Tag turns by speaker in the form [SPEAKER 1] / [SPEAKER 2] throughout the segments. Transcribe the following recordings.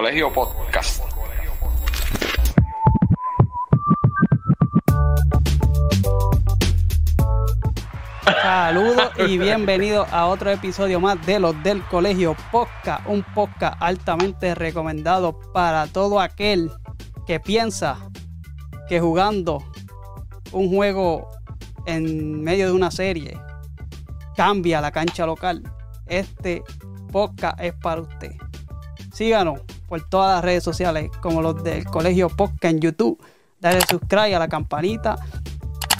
[SPEAKER 1] Colegio Podcast.
[SPEAKER 2] Saludos y bienvenidos a otro episodio más de los del Colegio Podcast, un podcast altamente recomendado para todo aquel que piensa que jugando un juego en medio de una serie cambia la cancha local. Este podcast es para usted. Síganos por todas las redes sociales como los del Colegio Podcast en YouTube. Dale subscribe a la campanita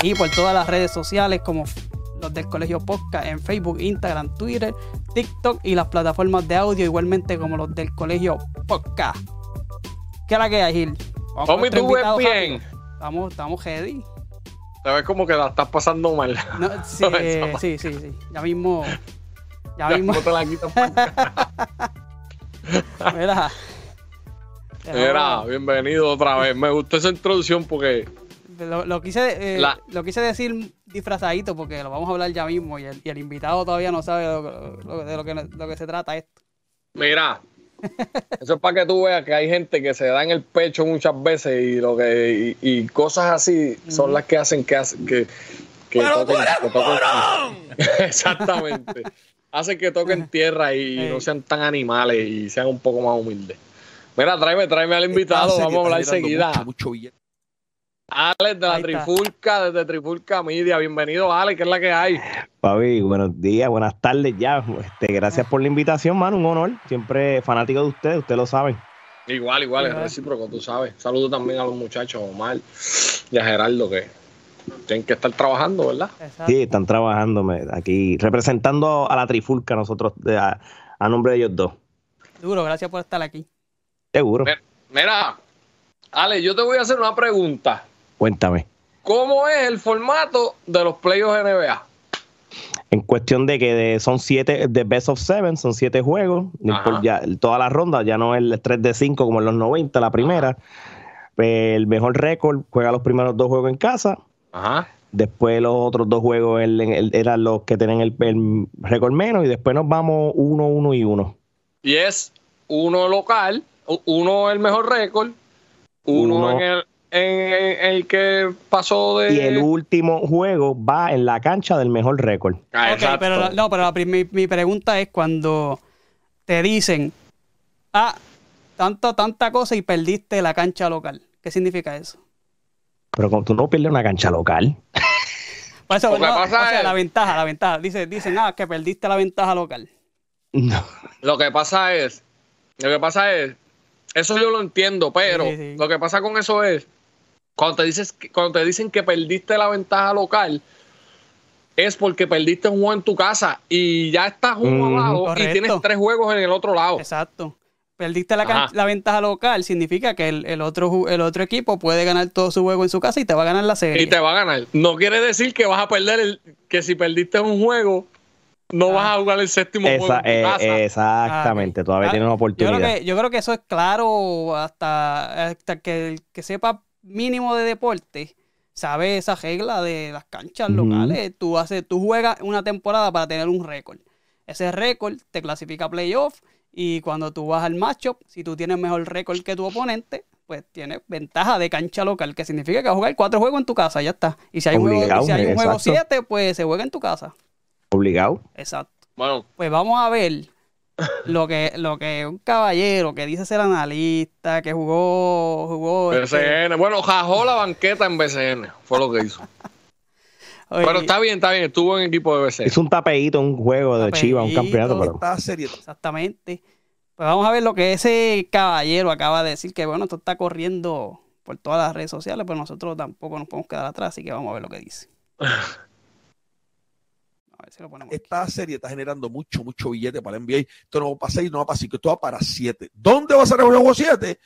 [SPEAKER 2] y por todas las redes sociales como los del Colegio Podcast en Facebook, Instagram, Twitter, TikTok y las plataformas de audio igualmente como los del Colegio Podcast. ¿Qué la que hay, Gil?
[SPEAKER 3] Tommy, tú ves bien.
[SPEAKER 2] Estamos, estamos heavy.
[SPEAKER 3] Te ves como que la estás pasando mal.
[SPEAKER 2] No, sí, eh, sí, sí, sí. Ya mismo. Ya
[SPEAKER 3] Ya
[SPEAKER 2] mismo.
[SPEAKER 3] no te la.
[SPEAKER 2] Mira.
[SPEAKER 3] Mira, bienvenido otra vez. Me gustó esa introducción porque
[SPEAKER 2] Lo, lo quise, eh,
[SPEAKER 3] La-
[SPEAKER 2] lo quise decir disfrazadito porque lo vamos a hablar ya mismo y el, y el invitado todavía no sabe lo- lo- de lo que, lo que se trata esto.
[SPEAKER 3] Mira, eso es para que tú veas que hay gente que se da en el pecho muchas veces y lo que y, y cosas así son las que hacen que hacen que, que toquen, que toquen- exactamente hacen que toquen tierra y no sean tan animales y sean un poco más humildes. Mira, tráeme, tráeme al invitado, vamos a hablar enseguida.
[SPEAKER 4] Mucho, mucho billete.
[SPEAKER 3] Alex de la. Trifulca, desde Trifulca Media. Bienvenido, Alex, ¿qué es la que hay?
[SPEAKER 5] Papi, buenos días, buenas tardes ya. Este, gracias por la invitación, mano. Un honor. Siempre fanático de ustedes, ustedes lo saben.
[SPEAKER 3] Igual, igual, es recíproco, tú sabes. Saludo también a los muchachos, Omar y a Gerardo, que tienen que estar trabajando, ¿verdad?
[SPEAKER 2] Exacto.
[SPEAKER 5] Sí, están trabajando aquí, representando a la trifulca nosotros, de- a, a nombre de ellos dos.
[SPEAKER 2] Duro, gracias por estar aquí.
[SPEAKER 5] Seguro.
[SPEAKER 3] Mira. Alex, yo te voy a hacer una pregunta.
[SPEAKER 5] Cuéntame.
[SPEAKER 3] ¿Cómo es el formato de los playoffs NBA?
[SPEAKER 5] En cuestión de que de- son siete, de Best of Seven, son siete juegos. ya, toda la ronda, ya no es el 3 de 5 como en los 90, la primera. El mejor récord juega los primeros dos juegos en casa.
[SPEAKER 3] Ajá.
[SPEAKER 5] Después los otros dos juegos el- el- eran los que tenían el, el récord menos y después nos vamos uno, uno y uno.
[SPEAKER 3] Y es uno local, uno el mejor récord, uno,
[SPEAKER 5] Uno.
[SPEAKER 3] en el en, en el que pasó de.
[SPEAKER 5] Y el último juego va en la cancha del mejor récord.
[SPEAKER 3] Ah,
[SPEAKER 2] Ok,
[SPEAKER 3] exacto.
[SPEAKER 2] pero no, pero la mi, mi pregunta es cuando te dicen, ah, tanto, tanta cosa y perdiste la cancha local. ¿Qué significa eso?
[SPEAKER 5] Pero como tú no pierdes una cancha local.
[SPEAKER 2] Por eso,
[SPEAKER 3] Lo que
[SPEAKER 2] no,
[SPEAKER 3] pasa
[SPEAKER 2] o sea,
[SPEAKER 3] es-
[SPEAKER 2] la ventaja, la ventaja. Dice, dicen, ah, que perdiste la ventaja local.
[SPEAKER 5] No.
[SPEAKER 3] Lo que pasa es, lo que pasa es, eso yo lo entiendo, pero
[SPEAKER 2] Sí, sí.
[SPEAKER 3] lo que pasa con eso es, cuando te dices, cuando te dicen que perdiste la ventaja local, es porque perdiste un juego en tu casa y ya estás uno
[SPEAKER 5] Ujú.
[SPEAKER 3] abajo
[SPEAKER 2] Correcto.
[SPEAKER 3] y tienes tres juegos en el otro lado.
[SPEAKER 2] Exacto. Perdiste la, la ventaja local, significa que el, el otro, el otro equipo puede ganar todo su juego en su casa y te va a ganar la serie.
[SPEAKER 3] Y te va a ganar. No quiere decir que vas a perder el, que si perdiste un juego, no
[SPEAKER 2] Ah.
[SPEAKER 3] vas a jugar el séptimo
[SPEAKER 5] Esa-
[SPEAKER 3] juego en tu
[SPEAKER 5] eh,
[SPEAKER 3] casa.
[SPEAKER 5] exactamente, todavía
[SPEAKER 2] Ah,
[SPEAKER 5] tienes una
[SPEAKER 2] Yo creo,
[SPEAKER 5] oportunidad.
[SPEAKER 2] que, yo creo que eso es claro hasta, hasta que el que sepa mínimo de deporte sabe esa regla de las canchas locales. Tú, haces, tú juegas una temporada para tener un récord. Ese récord te clasifica a playoff y cuando tú vas al matchup, si tú tienes mejor récord que tu oponente, pues tienes ventaja de cancha local, que significa que vas a jugar cuatro juegos en tu casa, ya está. Y si hay un juego, si hay un juego siete, pues se juega en tu casa.
[SPEAKER 5] Obligado.
[SPEAKER 2] Exacto.
[SPEAKER 3] Bueno,
[SPEAKER 2] Pues vamos a ver lo que, lo que un caballero que dice ser analista, que jugó, jugó. este,
[SPEAKER 3] BCN. Bueno, jajó la banqueta en BCN. Fue lo que hizo.
[SPEAKER 2] oye,
[SPEAKER 3] Pero está bien, está bien. Estuvo en equipo de BCN.
[SPEAKER 5] Es un tapeíto, un juego de. Chivas, un campeonato, pero
[SPEAKER 2] Exactamente. Pues vamos a ver lo que ese caballero acaba de decir, que bueno, esto está corriendo por todas las redes sociales, pero nosotros tampoco nos podemos quedar atrás, así que vamos a ver lo que dice. Si lo ponemos. aquí.
[SPEAKER 4] esta serie está generando mucho, mucho billete para el NBA. Esto no va para 6, no va para 5, esto va para 7. ¿Dónde va a ser el juego 7?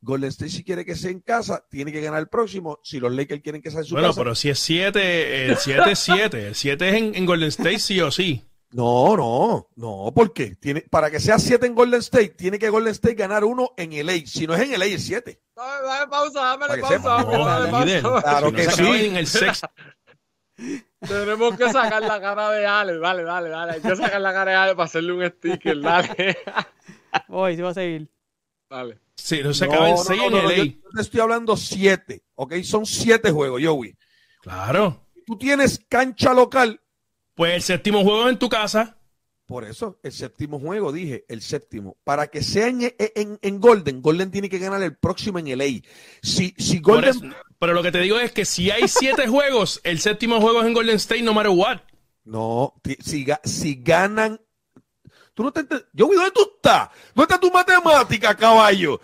[SPEAKER 4] Golden State si quiere que sea en casa, tiene que ganar el próximo. Si los Lakers quieren que sea en su
[SPEAKER 6] Bueno,
[SPEAKER 4] casa.
[SPEAKER 6] pero si es 7, el 7 es 7. El 7 es en, en Golden State sí o sí.
[SPEAKER 4] No, no, no, ¿por qué? Tiene, para que sea 7 en Golden State, tiene que Golden State ganar uno en LA. Si no es en LA, es 7.
[SPEAKER 3] Dame, dame pausa, dame pausa.
[SPEAKER 4] Claro que
[SPEAKER 6] se
[SPEAKER 4] sí.
[SPEAKER 6] en el sexto.
[SPEAKER 3] Tenemos que sacar la cara de Ale. Dale, dale, dale. Hay que sacar la cara de Ale para hacerle un sticker. Dale.
[SPEAKER 2] Voy, sí va a seguir.
[SPEAKER 3] Dale.
[SPEAKER 6] Sí, no se acaba en 6 en
[SPEAKER 4] no,
[SPEAKER 6] LA.
[SPEAKER 4] Yo yo te estoy hablando siete, ¿ok? Son siete juegos, Joey.
[SPEAKER 6] Claro.
[SPEAKER 4] Tú tienes cancha local,
[SPEAKER 6] Pues el séptimo juego es en tu casa.
[SPEAKER 4] por eso el séptimo juego, dije, el séptimo. Para que sea en, en- en Golden, Golden tiene que ganar el próximo en LA. Si, si Golden...
[SPEAKER 6] pero lo que te digo es que si hay siete juegos, el séptimo juego es en Golden State, no matter what.
[SPEAKER 4] No, si, ga- si ganan... Tú no te Joey, ¿dónde tú estás? ¿Dónde está tu matemática, caballo?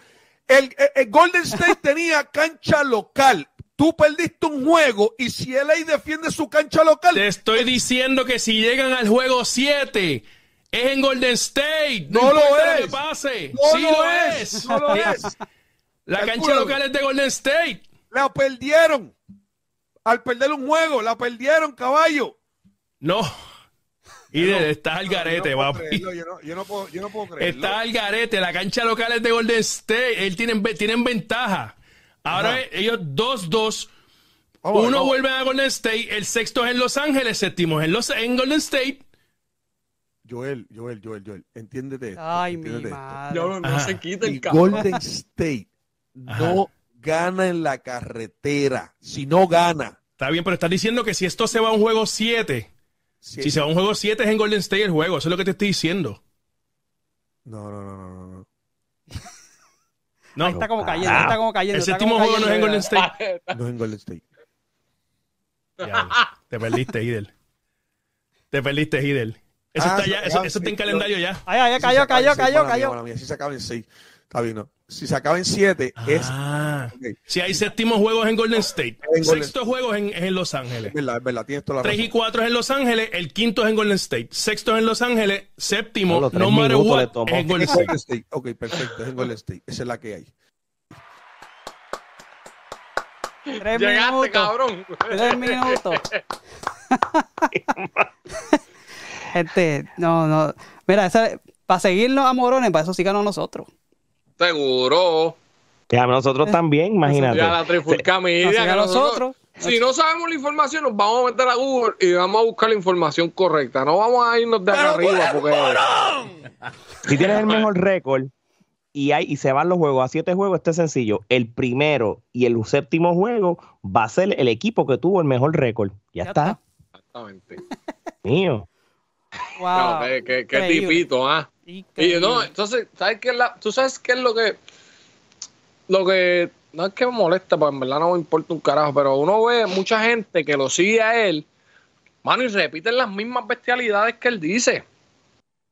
[SPEAKER 4] El, el- el Golden State tenía cancha local. Tú perdiste un juego y si LA defiende su cancha local,
[SPEAKER 6] Te estoy diciendo que si llegan al juego 7, es en Golden State.
[SPEAKER 4] No lo
[SPEAKER 6] importa
[SPEAKER 4] es.
[SPEAKER 6] que pase.
[SPEAKER 4] No
[SPEAKER 6] sí
[SPEAKER 4] lo
[SPEAKER 6] lo
[SPEAKER 4] es,
[SPEAKER 6] es.
[SPEAKER 4] no lo es.
[SPEAKER 6] La cancha local es de Golden State.
[SPEAKER 4] La perdieron. Al perder un juego, la perdieron, caballo.
[SPEAKER 6] No. Y
[SPEAKER 4] Yo no-
[SPEAKER 6] estás al garete,
[SPEAKER 4] yo no puedo
[SPEAKER 6] papi.
[SPEAKER 4] creerlo, Yo no, yo no puedo, yo no puedo creerlo.
[SPEAKER 6] Está al garete. La cancha local es de Golden State. Él tienen, tienen ventaja. Ahora
[SPEAKER 4] Ajá.
[SPEAKER 6] ellos 2-2.
[SPEAKER 4] Vamos a ver,
[SPEAKER 6] Uno
[SPEAKER 4] vamos.
[SPEAKER 6] vuelve a Golden State. El sexto es en Los Ángeles. Séptimo es en, Los, en Golden State.
[SPEAKER 4] Joel, Joel, Joel, Joel, entiéndete. esto,
[SPEAKER 2] Ay, mi
[SPEAKER 4] entiéndete esto.
[SPEAKER 2] madre.
[SPEAKER 3] No,
[SPEAKER 6] Ajá.
[SPEAKER 3] se quita el
[SPEAKER 4] Y. Golden State no gana en la carretera. Si no gana.
[SPEAKER 6] Está bien, pero estás diciendo que si esto se va a un juego 7,
[SPEAKER 4] Si-
[SPEAKER 6] se va a un juego 7 es en Golden State el juego. Eso es lo que te estoy diciendo.
[SPEAKER 4] No, no, no, no, no, no.
[SPEAKER 6] No,
[SPEAKER 2] Ahí está como cayendo, ahí está como cayendo.
[SPEAKER 6] el séptimo juego no es en
[SPEAKER 2] cayendo,
[SPEAKER 6] Golden. State.
[SPEAKER 4] No es en Golden State.
[SPEAKER 6] Ya, te perdiste, Idel. Te perdiste, Idel. Eso,
[SPEAKER 4] Ah,
[SPEAKER 6] está ya, eso,
[SPEAKER 4] ah,
[SPEAKER 6] eso está en calendario ya.
[SPEAKER 2] Ay, ay,
[SPEAKER 4] Si
[SPEAKER 2] cayó, cayó, cayó, cayó.
[SPEAKER 4] Si se acaba en 6, está bien, no. Si se acaba en 7, es,
[SPEAKER 6] Ah, si hay séptimo juegos en Golden State,
[SPEAKER 4] En Golden
[SPEAKER 6] sexto juego es en, es en Los Ángeles.
[SPEAKER 4] es verdad, es verdad, tienes toda la
[SPEAKER 6] 3 y
[SPEAKER 4] razón.
[SPEAKER 6] 4 es en Los Ángeles, el quinto es en Golden State, sexto es en Los Ángeles, séptimo, no matter what,
[SPEAKER 5] tomó.
[SPEAKER 6] es en Golden State.
[SPEAKER 4] State. Ok, perfecto, es en Golden State. Esa es la que hay.
[SPEAKER 2] Tres
[SPEAKER 3] Llegaste,
[SPEAKER 2] minutos.
[SPEAKER 3] cabrón.
[SPEAKER 2] Tres minutos. Este, no, no. Mira, esa- para seguirnos a morones, para eso sí ganó nosotros.
[SPEAKER 3] Seguro.
[SPEAKER 5] Y a nosotros también, imagínate.
[SPEAKER 3] Ya la trifulca media. Que
[SPEAKER 2] a nosotros.
[SPEAKER 3] Si no sabemos la información, nos vamos a meter a Google y vamos a buscar la información correcta. No vamos a irnos de acá arriba porque.
[SPEAKER 5] Si tienes el mejor récord y hay y se van los juegos a siete juegos, este es sencillo. El primero y el séptimo juego va a ser el equipo que tuvo el mejor récord. Ya,
[SPEAKER 2] Ya
[SPEAKER 5] está.
[SPEAKER 3] Exactamente.
[SPEAKER 5] Mío.
[SPEAKER 2] Wow.
[SPEAKER 3] Qué, qué- qué
[SPEAKER 2] Increíble.
[SPEAKER 3] tipito, ¿ah? Y no, entonces, ¿sabes qué es la, tú sabes qué es lo que, lo que, no es que me molesta, porque en verdad no me importa un carajo, pero uno ve mucha gente que lo sigue a él, mano, y repiten las mismas bestialidades que él dice.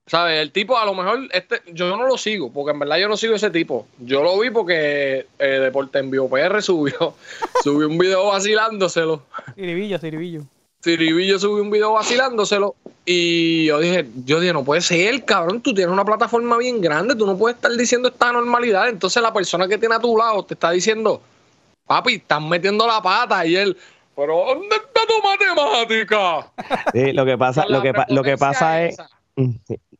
[SPEAKER 3] ¿Sabes? El tipo, a lo mejor, este, yo no lo sigo, porque en verdad yo no sigo ese tipo. Yo lo vi porque eh, Deporte en Vivo PR subió, subió un video vacilándoselo.
[SPEAKER 2] Siribillo, Siribillo.
[SPEAKER 3] Siribillo subió un video vacilándoselo y yo dije, yo dije, no puede ser, cabrón, tú tienes una plataforma bien grande, tú no puedes estar diciendo esta normalidad. Entonces la persona que tiene a tu lado te está diciendo, papi, estás metiendo la pata y él, pero ¿dónde está tu matemática?
[SPEAKER 5] Sí, lo que pasa, lo que, lo que pasa es,
[SPEAKER 3] esa.
[SPEAKER 5] Mm,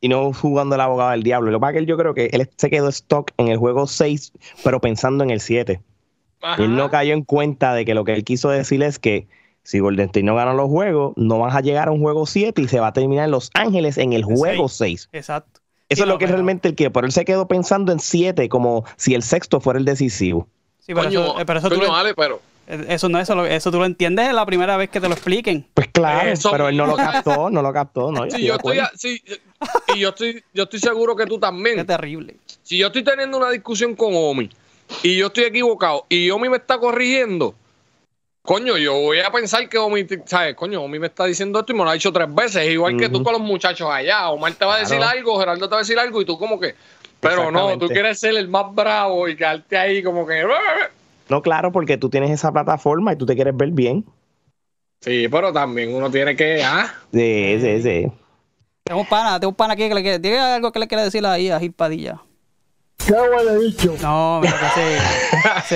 [SPEAKER 5] y no jugando el abogado del diablo. Lo que pasa es que él- yo creo que él se quedó stock en el juego 6, pero pensando en el 7.
[SPEAKER 3] Ajá.
[SPEAKER 5] Él no cayó en cuenta de que lo que él quiso decir es que si Golden State no gana los juegos, no vas a llegar a un juego 7 y se va a terminar en Los Ángeles en el juego 6.
[SPEAKER 2] Exacto.
[SPEAKER 5] Eso
[SPEAKER 2] Sí,
[SPEAKER 5] es lo que es
[SPEAKER 2] pero-
[SPEAKER 5] realmente el que, por él se quedó pensando en 7 como si el sexto fuera el decisivo.
[SPEAKER 2] Sí, pero
[SPEAKER 3] Coño,
[SPEAKER 2] eso, eh, pero eso, tú
[SPEAKER 3] coño,
[SPEAKER 2] lo,
[SPEAKER 3] vale, pero
[SPEAKER 2] eso no eso, lo- eso tú lo entiendes en la primera vez que te lo expliquen.
[SPEAKER 5] Pues claro,
[SPEAKER 3] Eso
[SPEAKER 5] pero él no lo captó, no lo captó, ¿no?
[SPEAKER 3] si yo estoy, a- si- y yo estoy, yo estoy seguro que tú
[SPEAKER 2] Qué
[SPEAKER 3] también.
[SPEAKER 2] terrible.
[SPEAKER 3] si yo estoy teniendo una discusión con Omi y yo estoy equivocado y Omi me está corrigiendo, coño, yo voy a pensar que Omi, ¿sabes? Coño, Omi me está diciendo esto y me lo ha dicho tres veces, igual que tú con los muchachos allá. Omar te va a decir
[SPEAKER 5] Claro.
[SPEAKER 3] algo, Gerardo te va a decir algo y tú como que, pero no, tú quieres ser el más bravo y quedarte ahí como que...
[SPEAKER 5] No, claro, porque tú tienes esa plataforma y tú te quieres ver bien.
[SPEAKER 3] Sí, pero también uno tiene que... Ah,
[SPEAKER 5] Sí, sí, sí.
[SPEAKER 2] Tengo un pana, tengo un pana aquí que le quiere, tiene algo que le quiere decir ahí a Gil Padilla.
[SPEAKER 1] ¿Qué huele bicho?
[SPEAKER 2] No, mira que ese,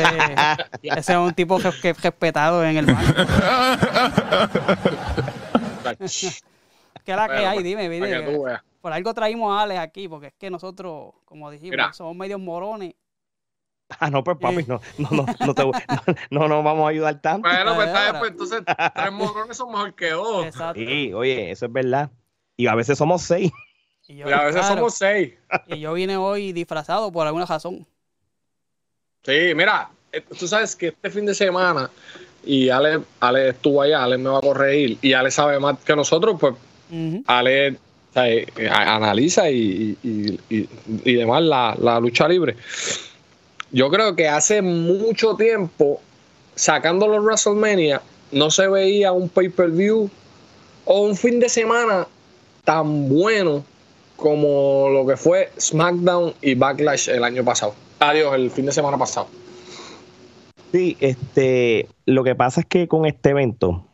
[SPEAKER 2] ese, ese es un tipo que, que es respetado en el banco. ¿Qué es la que hay? Dime,
[SPEAKER 3] para
[SPEAKER 2] dime.
[SPEAKER 3] que tú veas.
[SPEAKER 2] Por algo traímos a Alex aquí, porque es que nosotros, como dijimos,
[SPEAKER 3] Mira.
[SPEAKER 2] somos medios morones.
[SPEAKER 5] Ah, no, pues papi,
[SPEAKER 2] Sí.
[SPEAKER 5] no, no, no, no, te, voy- no, no, no vamos a ayudar tanto.
[SPEAKER 3] Bueno, pues, pues entonces tres morrones son mejor que dos.
[SPEAKER 2] Exacto.
[SPEAKER 5] Sí, oye, eso es verdad. Y a veces somos seis.
[SPEAKER 2] Y yo,
[SPEAKER 3] a veces
[SPEAKER 2] claro,
[SPEAKER 3] somos seis.
[SPEAKER 2] y yo vine hoy disfrazado por alguna razón.
[SPEAKER 3] Sí, mira, eh, tú sabes que este fin de semana, y Ale, Ale estuvo allá, Ale me va a corregir, y Ale sabe más que nosotros, pues. Ale o sea, eh, a- analiza y, y- y- y demás la, la lucha libre. Yo creo que hace mucho tiempo, sacando los WrestleMania, no se veía un pay-per-view o un fin de semana tan bueno como lo que fue SmackDown y Backlash el año pasado. Adiós, el fin de semana pasado.
[SPEAKER 5] Sí, este, lo que pasa es que con este evento,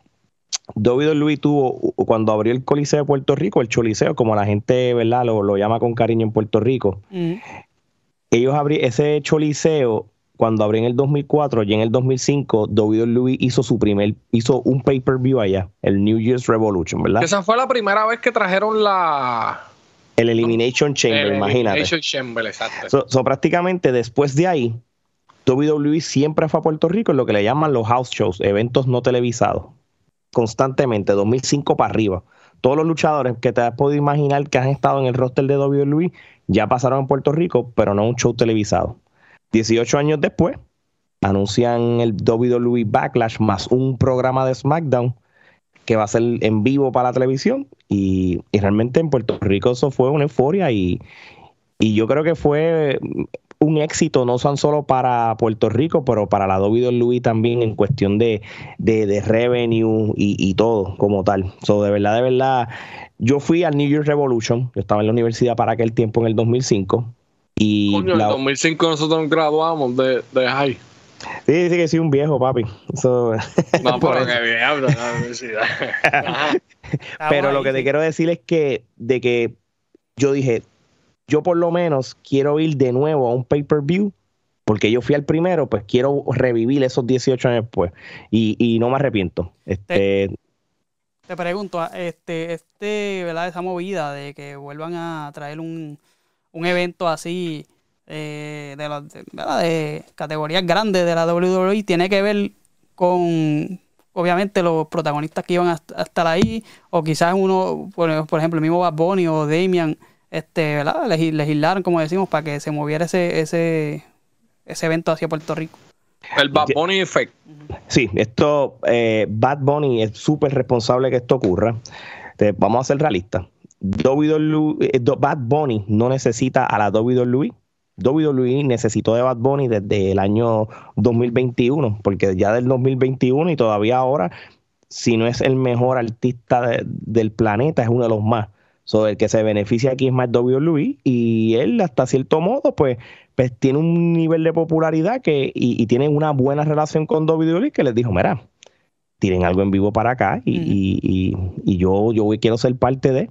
[SPEAKER 5] WWE tuvo, cuando abrió el Coliseo de Puerto Rico, el Choliseo, como la gente, ¿verdad? Lo, lo llama con cariño en Puerto Rico.
[SPEAKER 2] Ujú.
[SPEAKER 5] Ellos abrieron ese Choliseo, cuando abrió en el 2004 y en el 2005, WWE hizo su primer, hizo un pay-per-view allá, el New Year's Revolution, ¿verdad?
[SPEAKER 3] Esa fue la primera vez que trajeron la
[SPEAKER 5] El Elimination Chamber,
[SPEAKER 3] el
[SPEAKER 5] imagínate.
[SPEAKER 3] Elimination Chamber, exacto.
[SPEAKER 5] So, so, prácticamente después de ahí, WWE siempre fue a Puerto Rico en lo que le llaman los house shows, eventos no televisados, constantemente, 2005 para arriba. Todos los luchadores que te has podido imaginar que han estado en el roster de WWE ya pasaron a Puerto Rico, pero no un show televisado. 18 años después, anuncian el WWE Backlash más un programa de SmackDown que va a ser en vivo para la televisión y, y realmente en Puerto Rico eso fue una euforia y, y yo creo que fue un éxito no tan solo para Puerto Rico, pero para la WWE también en cuestión de, de, de revenue y, y todo como tal. So, de verdad, de verdad, yo fui al New Year's Revolution, yo estaba en la universidad para aquel tiempo en el 2005 y
[SPEAKER 3] Coño, en
[SPEAKER 5] la-
[SPEAKER 3] el 2005 nosotros nos graduamos de, de high.
[SPEAKER 5] Sí, sí que soy un viejo, papi. So,
[SPEAKER 3] No,
[SPEAKER 5] por
[SPEAKER 3] pero
[SPEAKER 5] eso.
[SPEAKER 3] que habla la universidad.
[SPEAKER 5] Pero lo que te quiero decir es que de que yo dije, yo por lo menos quiero ir de nuevo a un pay-per-view, porque yo fui al primero, pues quiero revivir esos 18 años después. Y, y no me arrepiento. Este,
[SPEAKER 2] Te pregunto, ah, este, este, ¿verdad? Esa movida de que vuelvan a traer un, un evento así eh, de, los- de- categorías grandes de la WWE tiene que ver con, obviamente, los protagonistas que iban a, a estar ahí, o quizás uno, por, por ejemplo, el mismo Bad Bunny o Damian, este, ¿verdad? Legi- legislaron, como decimos, para que se moviera ese, ese, ese evento hacia Puerto Rico.
[SPEAKER 3] El Bad Bunny Effect.
[SPEAKER 5] sí, esto, eh, Bad Bunny es súper responsable que esto ocurra. Vamos a ser realistas. WWE, eh, Bad Bunny no necesita a la WWE. WWE necesitó de Bad Bunny desde el año 2021, porque ya del 2021 y todavía ahora, si no es el mejor artista de- del planeta, es uno de los más. So, el que se beneficia aquí es más WWE y él hasta cierto modo pues, pues tiene un nivel de popularidad que y, y tiene una buena relación con WWE que les dijo, mira, tienen algo en vivo para acá y,
[SPEAKER 2] Ujú.
[SPEAKER 5] y- y- y yo, yo quiero ser parte de.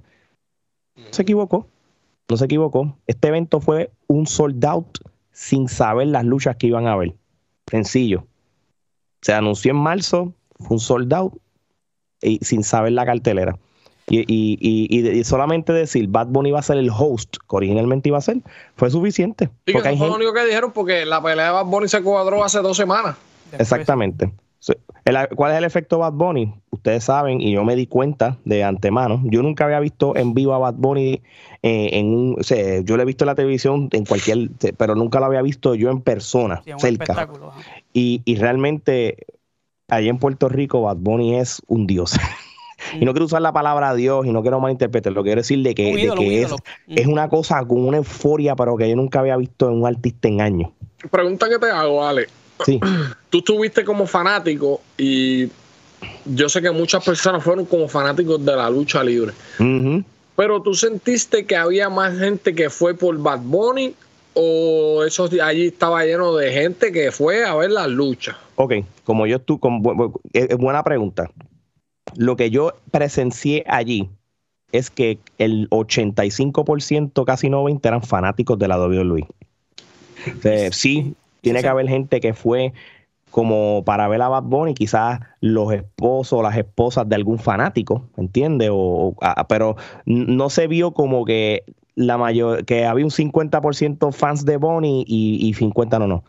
[SPEAKER 5] Se equivocó, no se equivocó. Este evento fue un sold out sin saber las luchas que iban a haber. Sencillo. Se anunció en marzo, fue un sold out y sin saber la cartelera. Y, y- y- y solamente decir Bad Bunny va a ser el host, que originalmente iba a ser, fue suficiente.
[SPEAKER 3] Sí, que
[SPEAKER 5] Porque hay
[SPEAKER 3] eso fue lo único que dijeron porque la pelea de Bad Bunny se cuadró hace dos semanas.
[SPEAKER 2] Después-
[SPEAKER 5] Exactamente. ¿Cuál es el efecto Bad Bunny? Ustedes saben, y yo me di cuenta de antemano. Yo nunca había visto en vivo a Bad Bunny eh, en un. O sea, yo lo he visto en la televisión en cualquier. pero nunca lo había visto yo en persona,
[SPEAKER 2] Sí,
[SPEAKER 5] cerca. Y, y realmente, allá en Puerto Rico, Bad Bunny es un dios. y no quiero usar la palabra Dios y no quiero malinterpretar, lo quiero decir de que, de que
[SPEAKER 2] un
[SPEAKER 5] es,
[SPEAKER 2] ídolo.
[SPEAKER 5] es una cosa con una euforia, pero que yo nunca había visto en un artista en años.
[SPEAKER 3] Pregunta que te hago, Ale.
[SPEAKER 5] Sí.
[SPEAKER 3] Tú estuviste como fanático y yo sé que muchas personas fueron como fanáticos de la lucha libre. Pero tú sentiste que había más gente que fue por Bad Bunny o eso allí estaba lleno de gente que fue a ver las luchas.
[SPEAKER 5] Ok, como yo bu- es es buena pregunta. Lo que yo presencié allí es que el 85%, casi 90%, eran fanáticos de la WWE. Sea, sí, tiene
[SPEAKER 2] sí.
[SPEAKER 5] que haber gente que fue como para ver a Bad Bunny, quizás los esposos o las esposas de algún fanático, ¿entiendes? O, o- ah, pero n- no se vio como que la mayor, que había un 50% fans de Bunny y, y 50 no, no.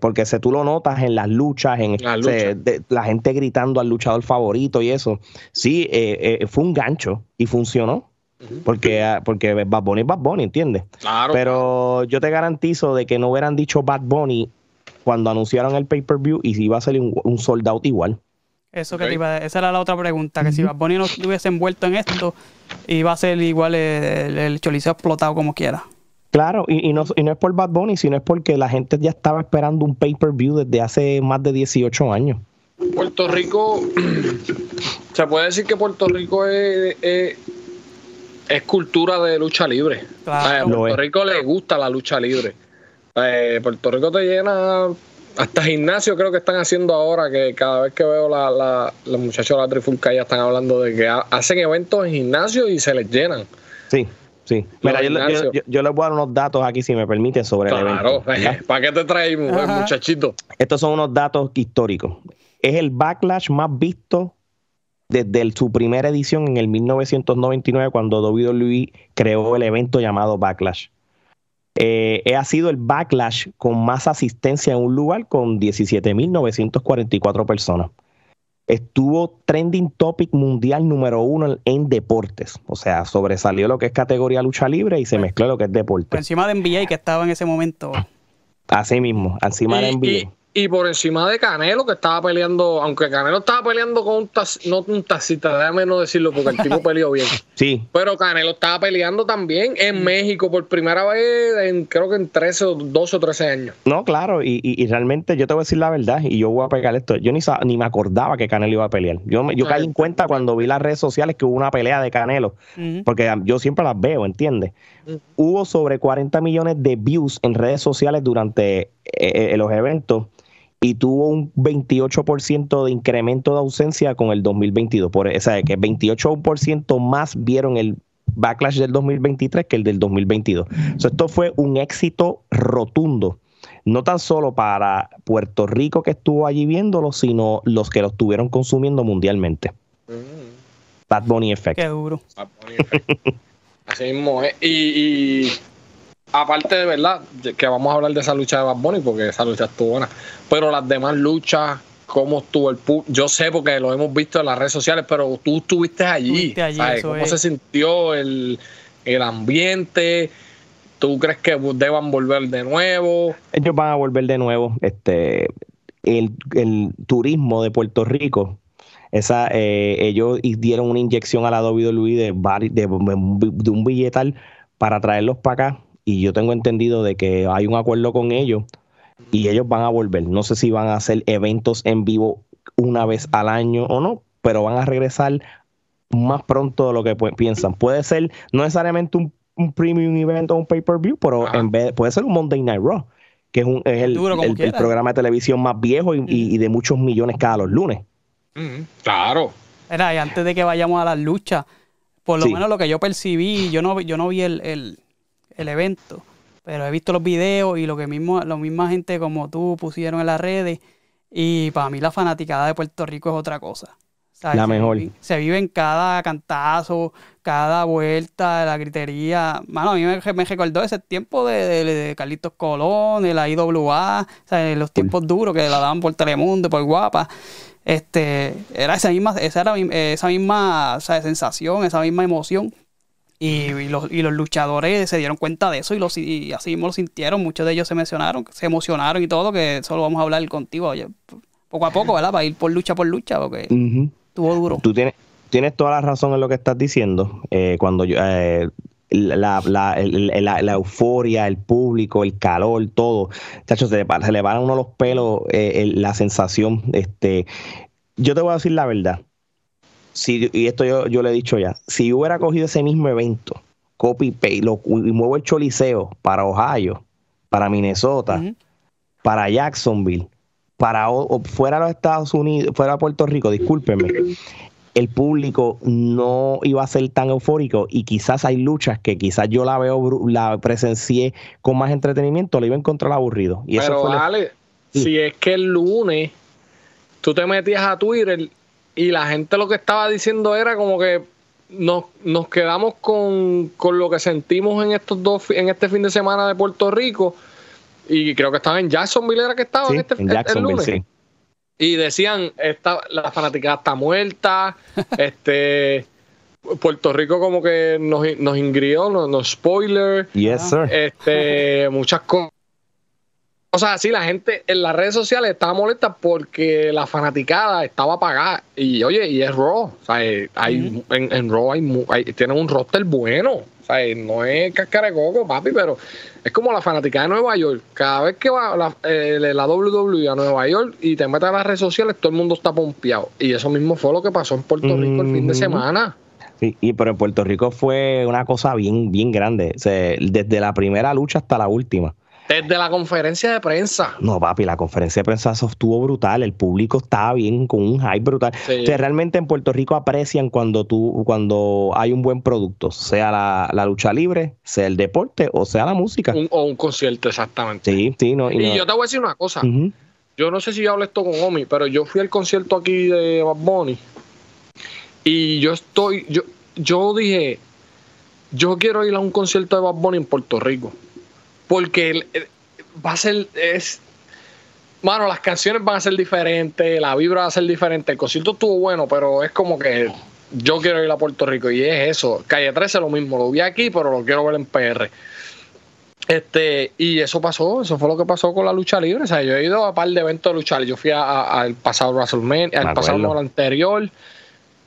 [SPEAKER 5] Porque se tú lo notas en las luchas, en
[SPEAKER 3] luchas.
[SPEAKER 5] de- la gente gritando al luchador favorito y eso. Sí, eh, eh, fue un gancho y funcionó. Porque, ah, porque Bad Bunny es Bad Bunny, ¿entiendes?
[SPEAKER 3] Claro.
[SPEAKER 5] Pero yo te garantizo de que no hubieran dicho Bad Bunny cuando anunciaron el pay-per-view y si iba a ser un, un sold out igual.
[SPEAKER 2] Eso que te iba a- esa era la otra pregunta, que si Bad Bunny no estuviese envuelto en esto, iba a ser igual el, el choliseo explotado como quiera.
[SPEAKER 5] Claro, y, y no, y no es por Bad Bunny, sino es porque la gente ya estaba esperando un pay-per-view desde hace más de 18 años.
[SPEAKER 3] Puerto Rico, se puede decir que Puerto Rico es, es, es cultura de lucha libre.
[SPEAKER 2] Claro.
[SPEAKER 3] a Puerto
[SPEAKER 5] es.
[SPEAKER 3] Rico le gusta la lucha libre. Eh, Puerto Rico te llena, hasta gimnasio creo que están haciendo ahora, que cada vez que veo la, la- los muchachos de la Trifulca ya están hablando de que ha- hacen eventos en gimnasio y se les llenan.
[SPEAKER 5] Sí, sí. Mira, yo, le- yo, yo- yo les voy a dar unos datos aquí, si me permite, sobre el
[SPEAKER 3] Claro,
[SPEAKER 5] evento. ¿verdad?
[SPEAKER 3] ¿para qué te traemos,
[SPEAKER 2] Ajá.
[SPEAKER 3] muchachito?
[SPEAKER 5] Estos son unos datos históricos. Es el backlash más visto desde el- su primera edición en el 1999, cuando WWE creó el evento llamado Backlash. Eh, ha sido el backlash con más asistencia en un lugar con 17.944 personas. Estuvo trending topic mundial número uno en, en deportes. O sea, sobresalió lo que es categoría lucha libre y se mezcló lo que es
[SPEAKER 2] Por
[SPEAKER 5] deporte.
[SPEAKER 2] encima de NBA que estaba en ese momento.
[SPEAKER 5] Así mismo, encima de NBA.
[SPEAKER 3] y- y por encima de Canelo, que estaba peleando, aunque Canelo estaba peleando con un tax, no un taxista, déjame no decirlo porque el tipo peleó bien.
[SPEAKER 5] Sí,
[SPEAKER 3] Pero Canelo estaba peleando también en México por primera vez en creo que en 13 o 12 o 13 años.
[SPEAKER 5] No, claro, y, y- y realmente yo te voy a decir la verdad, y yo voy a pegar esto. Yo ni, ni me acordaba que Canelo iba a pelear. Yo, me- yo caí en cuenta cuando vi las redes sociales que hubo una pelea de Canelo,
[SPEAKER 2] Ujú.
[SPEAKER 5] porque yo siempre las veo, ¿entiendes? Hubo sobre 40 millones de views en redes sociales durante eh, eh, los eventos y tuvo un 28% de incremento de ausencia con el 2022. Por, o sea, que 28% más vieron el backlash del 2023 que el del 2022. O sea, esto fue un éxito rotundo. No tan solo para Puerto Rico que estuvo allí viéndolo, sino los que lo estuvieron consumiendo mundialmente. Bad Bunny Effect.
[SPEAKER 2] Qué duro.
[SPEAKER 3] Así mismo es. Y, y aparte de verdad, que vamos a hablar de esa lucha de Bad Bunny, porque esa lucha estuvo buena. Pero las demás luchas, cómo estuvo el público, yo sé porque lo hemos visto en las redes sociales, pero tú estuviste allí.
[SPEAKER 2] Estuviste allí,
[SPEAKER 3] ¿Cómo
[SPEAKER 2] es.
[SPEAKER 3] se sintió el, el ambiente? ¿Tú crees que deban volver de nuevo?
[SPEAKER 5] ellos van a volver de nuevo. Este, el, el turismo de Puerto Rico, esa, eh, ellos dieron una inyección a la WWE de, de, de un billetal para traerlos para acá. Y yo tengo entendido de que hay un acuerdo con ellos y ellos van a volver. No sé si van a hacer eventos en vivo una vez al año o no, pero van a regresar más pronto de lo que piensan. Puede ser no necesariamente un, un premium event o un pay-per-view, pero en vez puede ser un Monday Night Raw, que es, un, es el,
[SPEAKER 2] Duro como
[SPEAKER 5] el- el
[SPEAKER 2] quiera.
[SPEAKER 5] programa de televisión más viejo y, y- y de muchos millones cada los lunes.
[SPEAKER 3] Claro.
[SPEAKER 2] Era, y antes de que vayamos a las luchas, por lo
[SPEAKER 5] Sí.
[SPEAKER 2] menos lo que yo percibí, yo no, yo no vi el, el- el evento, pero he visto los videos y lo que mismo, la misma gente como tú pusieron en las redes. Y para mí la fanaticada de Puerto Rico es otra cosa. ¿sabes?
[SPEAKER 5] La
[SPEAKER 2] Se
[SPEAKER 5] mejor.
[SPEAKER 2] vive- Se vive en cada cantazo, cada vuelta, la gritería. Mano, a mí me, me recordó ese tiempo de, de, de Carlitos Colón, de la IWA, los tiempos duros que la daban por Telemundo, por Guapa. Este, era esa misma, esa era esa misma sensación, esa misma emoción. Y, y los, y los luchadores se dieron cuenta de eso y, los, y así mismo lo sintieron. Muchos de ellos se mencionaron, se emocionaron y todo, que eso lo vamos a hablar contigo oye, poco a poco, ¿verdad? Para ir por lucha por lucha, porque
[SPEAKER 5] Ujú.
[SPEAKER 2] estuvo duro.
[SPEAKER 5] Tú tienes, tienes toda la razón en lo que estás diciendo. Eh, cuando yo, eh, la, la, la- la euforia, el público, el calor, todo. Chacho, se, le se le van a uno los pelos, eh, el- la sensación. Este, yo te voy a decir la verdad. Si, y esto yo, yo le he dicho ya. Si yo hubiera cogido ese mismo evento, copy paste, lo, y muevo el choliseo para Ohio, para Minnesota, para Jacksonville, para o- o fuera de los Estados Unidos, fuera de Puerto Rico, discúlpenme, el público no iba a ser tan eufórico y quizás hay luchas que quizás yo la veo, la presencié con más entretenimiento, la iba a encontrar aburrido. Y eso
[SPEAKER 3] Pero
[SPEAKER 5] fue lo-
[SPEAKER 3] Ale,
[SPEAKER 5] Sí.
[SPEAKER 3] si es que el lunes tú te metías a Twitter y la gente lo que estaba diciendo era como que nos, nos quedamos con, con lo que sentimos en estos dos en este fin de semana de Puerto Rico y creo que estaba en Jacksonville era que estaba
[SPEAKER 5] sí,
[SPEAKER 3] en este
[SPEAKER 5] en
[SPEAKER 3] el- el
[SPEAKER 5] Jacksonville,
[SPEAKER 3] lunes.
[SPEAKER 5] sí.
[SPEAKER 3] y decían esta la fanaticada está muerta este Puerto Rico como que nos, nos ingrió nos, nos spoiler
[SPEAKER 5] Yes, sir.
[SPEAKER 3] este muchas cosas O sea, sí, la gente en las redes sociales estaba molesta porque la fanaticada estaba apagada. Y oye, y es Raw. O sea, eh, hay, en, en Raw hay, hay- tienen un roster bueno. O sea, eh, no es cascara de coco, papi, pero es como la fanática de Nueva York. Cada vez que va la, eh, la WWE a Nueva York y te metes a las redes sociales, todo el mundo está pompeado. Y eso mismo fue lo que pasó en Puerto Rico el fin de semana.
[SPEAKER 5] Sí, y pero en Puerto Rico fue una cosa bien, bien grande. O sea, desde la primera lucha hasta la última.
[SPEAKER 3] Desde la conferencia de prensa.
[SPEAKER 5] No, papi, la conferencia de prensa eso estuvo brutal. El público estaba bien, con un hype brutal.
[SPEAKER 3] Sí.
[SPEAKER 5] O sea, realmente en Puerto Rico aprecian cuando tú, cuando hay un buen producto, sea la, la lucha libre, sea el deporte o sea la música.
[SPEAKER 3] Un- o un concierto, exactamente.
[SPEAKER 5] Sí, sí, no. y
[SPEAKER 3] Y
[SPEAKER 5] no-
[SPEAKER 3] yo te voy a decir una cosa. Yo no sé si yo hablé esto con Omi, pero yo fui al concierto aquí de Bad Bunny y yo estoy, yo, yo dije, yo quiero ir a un concierto de Bad Bunny en Puerto Rico, porque va a ser, es, mano, las canciones van a ser diferentes, la vibra va a ser diferente, el concierto estuvo bueno, pero es como que yo quiero ir a Puerto Rico y es eso, Calle 13 lo mismo, lo vi aquí, pero lo quiero ver en PR. Este, y eso pasó, eso fue lo que pasó con la lucha libre. O sea, yo he ido a un par de eventos de lucha libre. Yo fui a- a- al pasado WrestleMania, al pasado no, al anterior.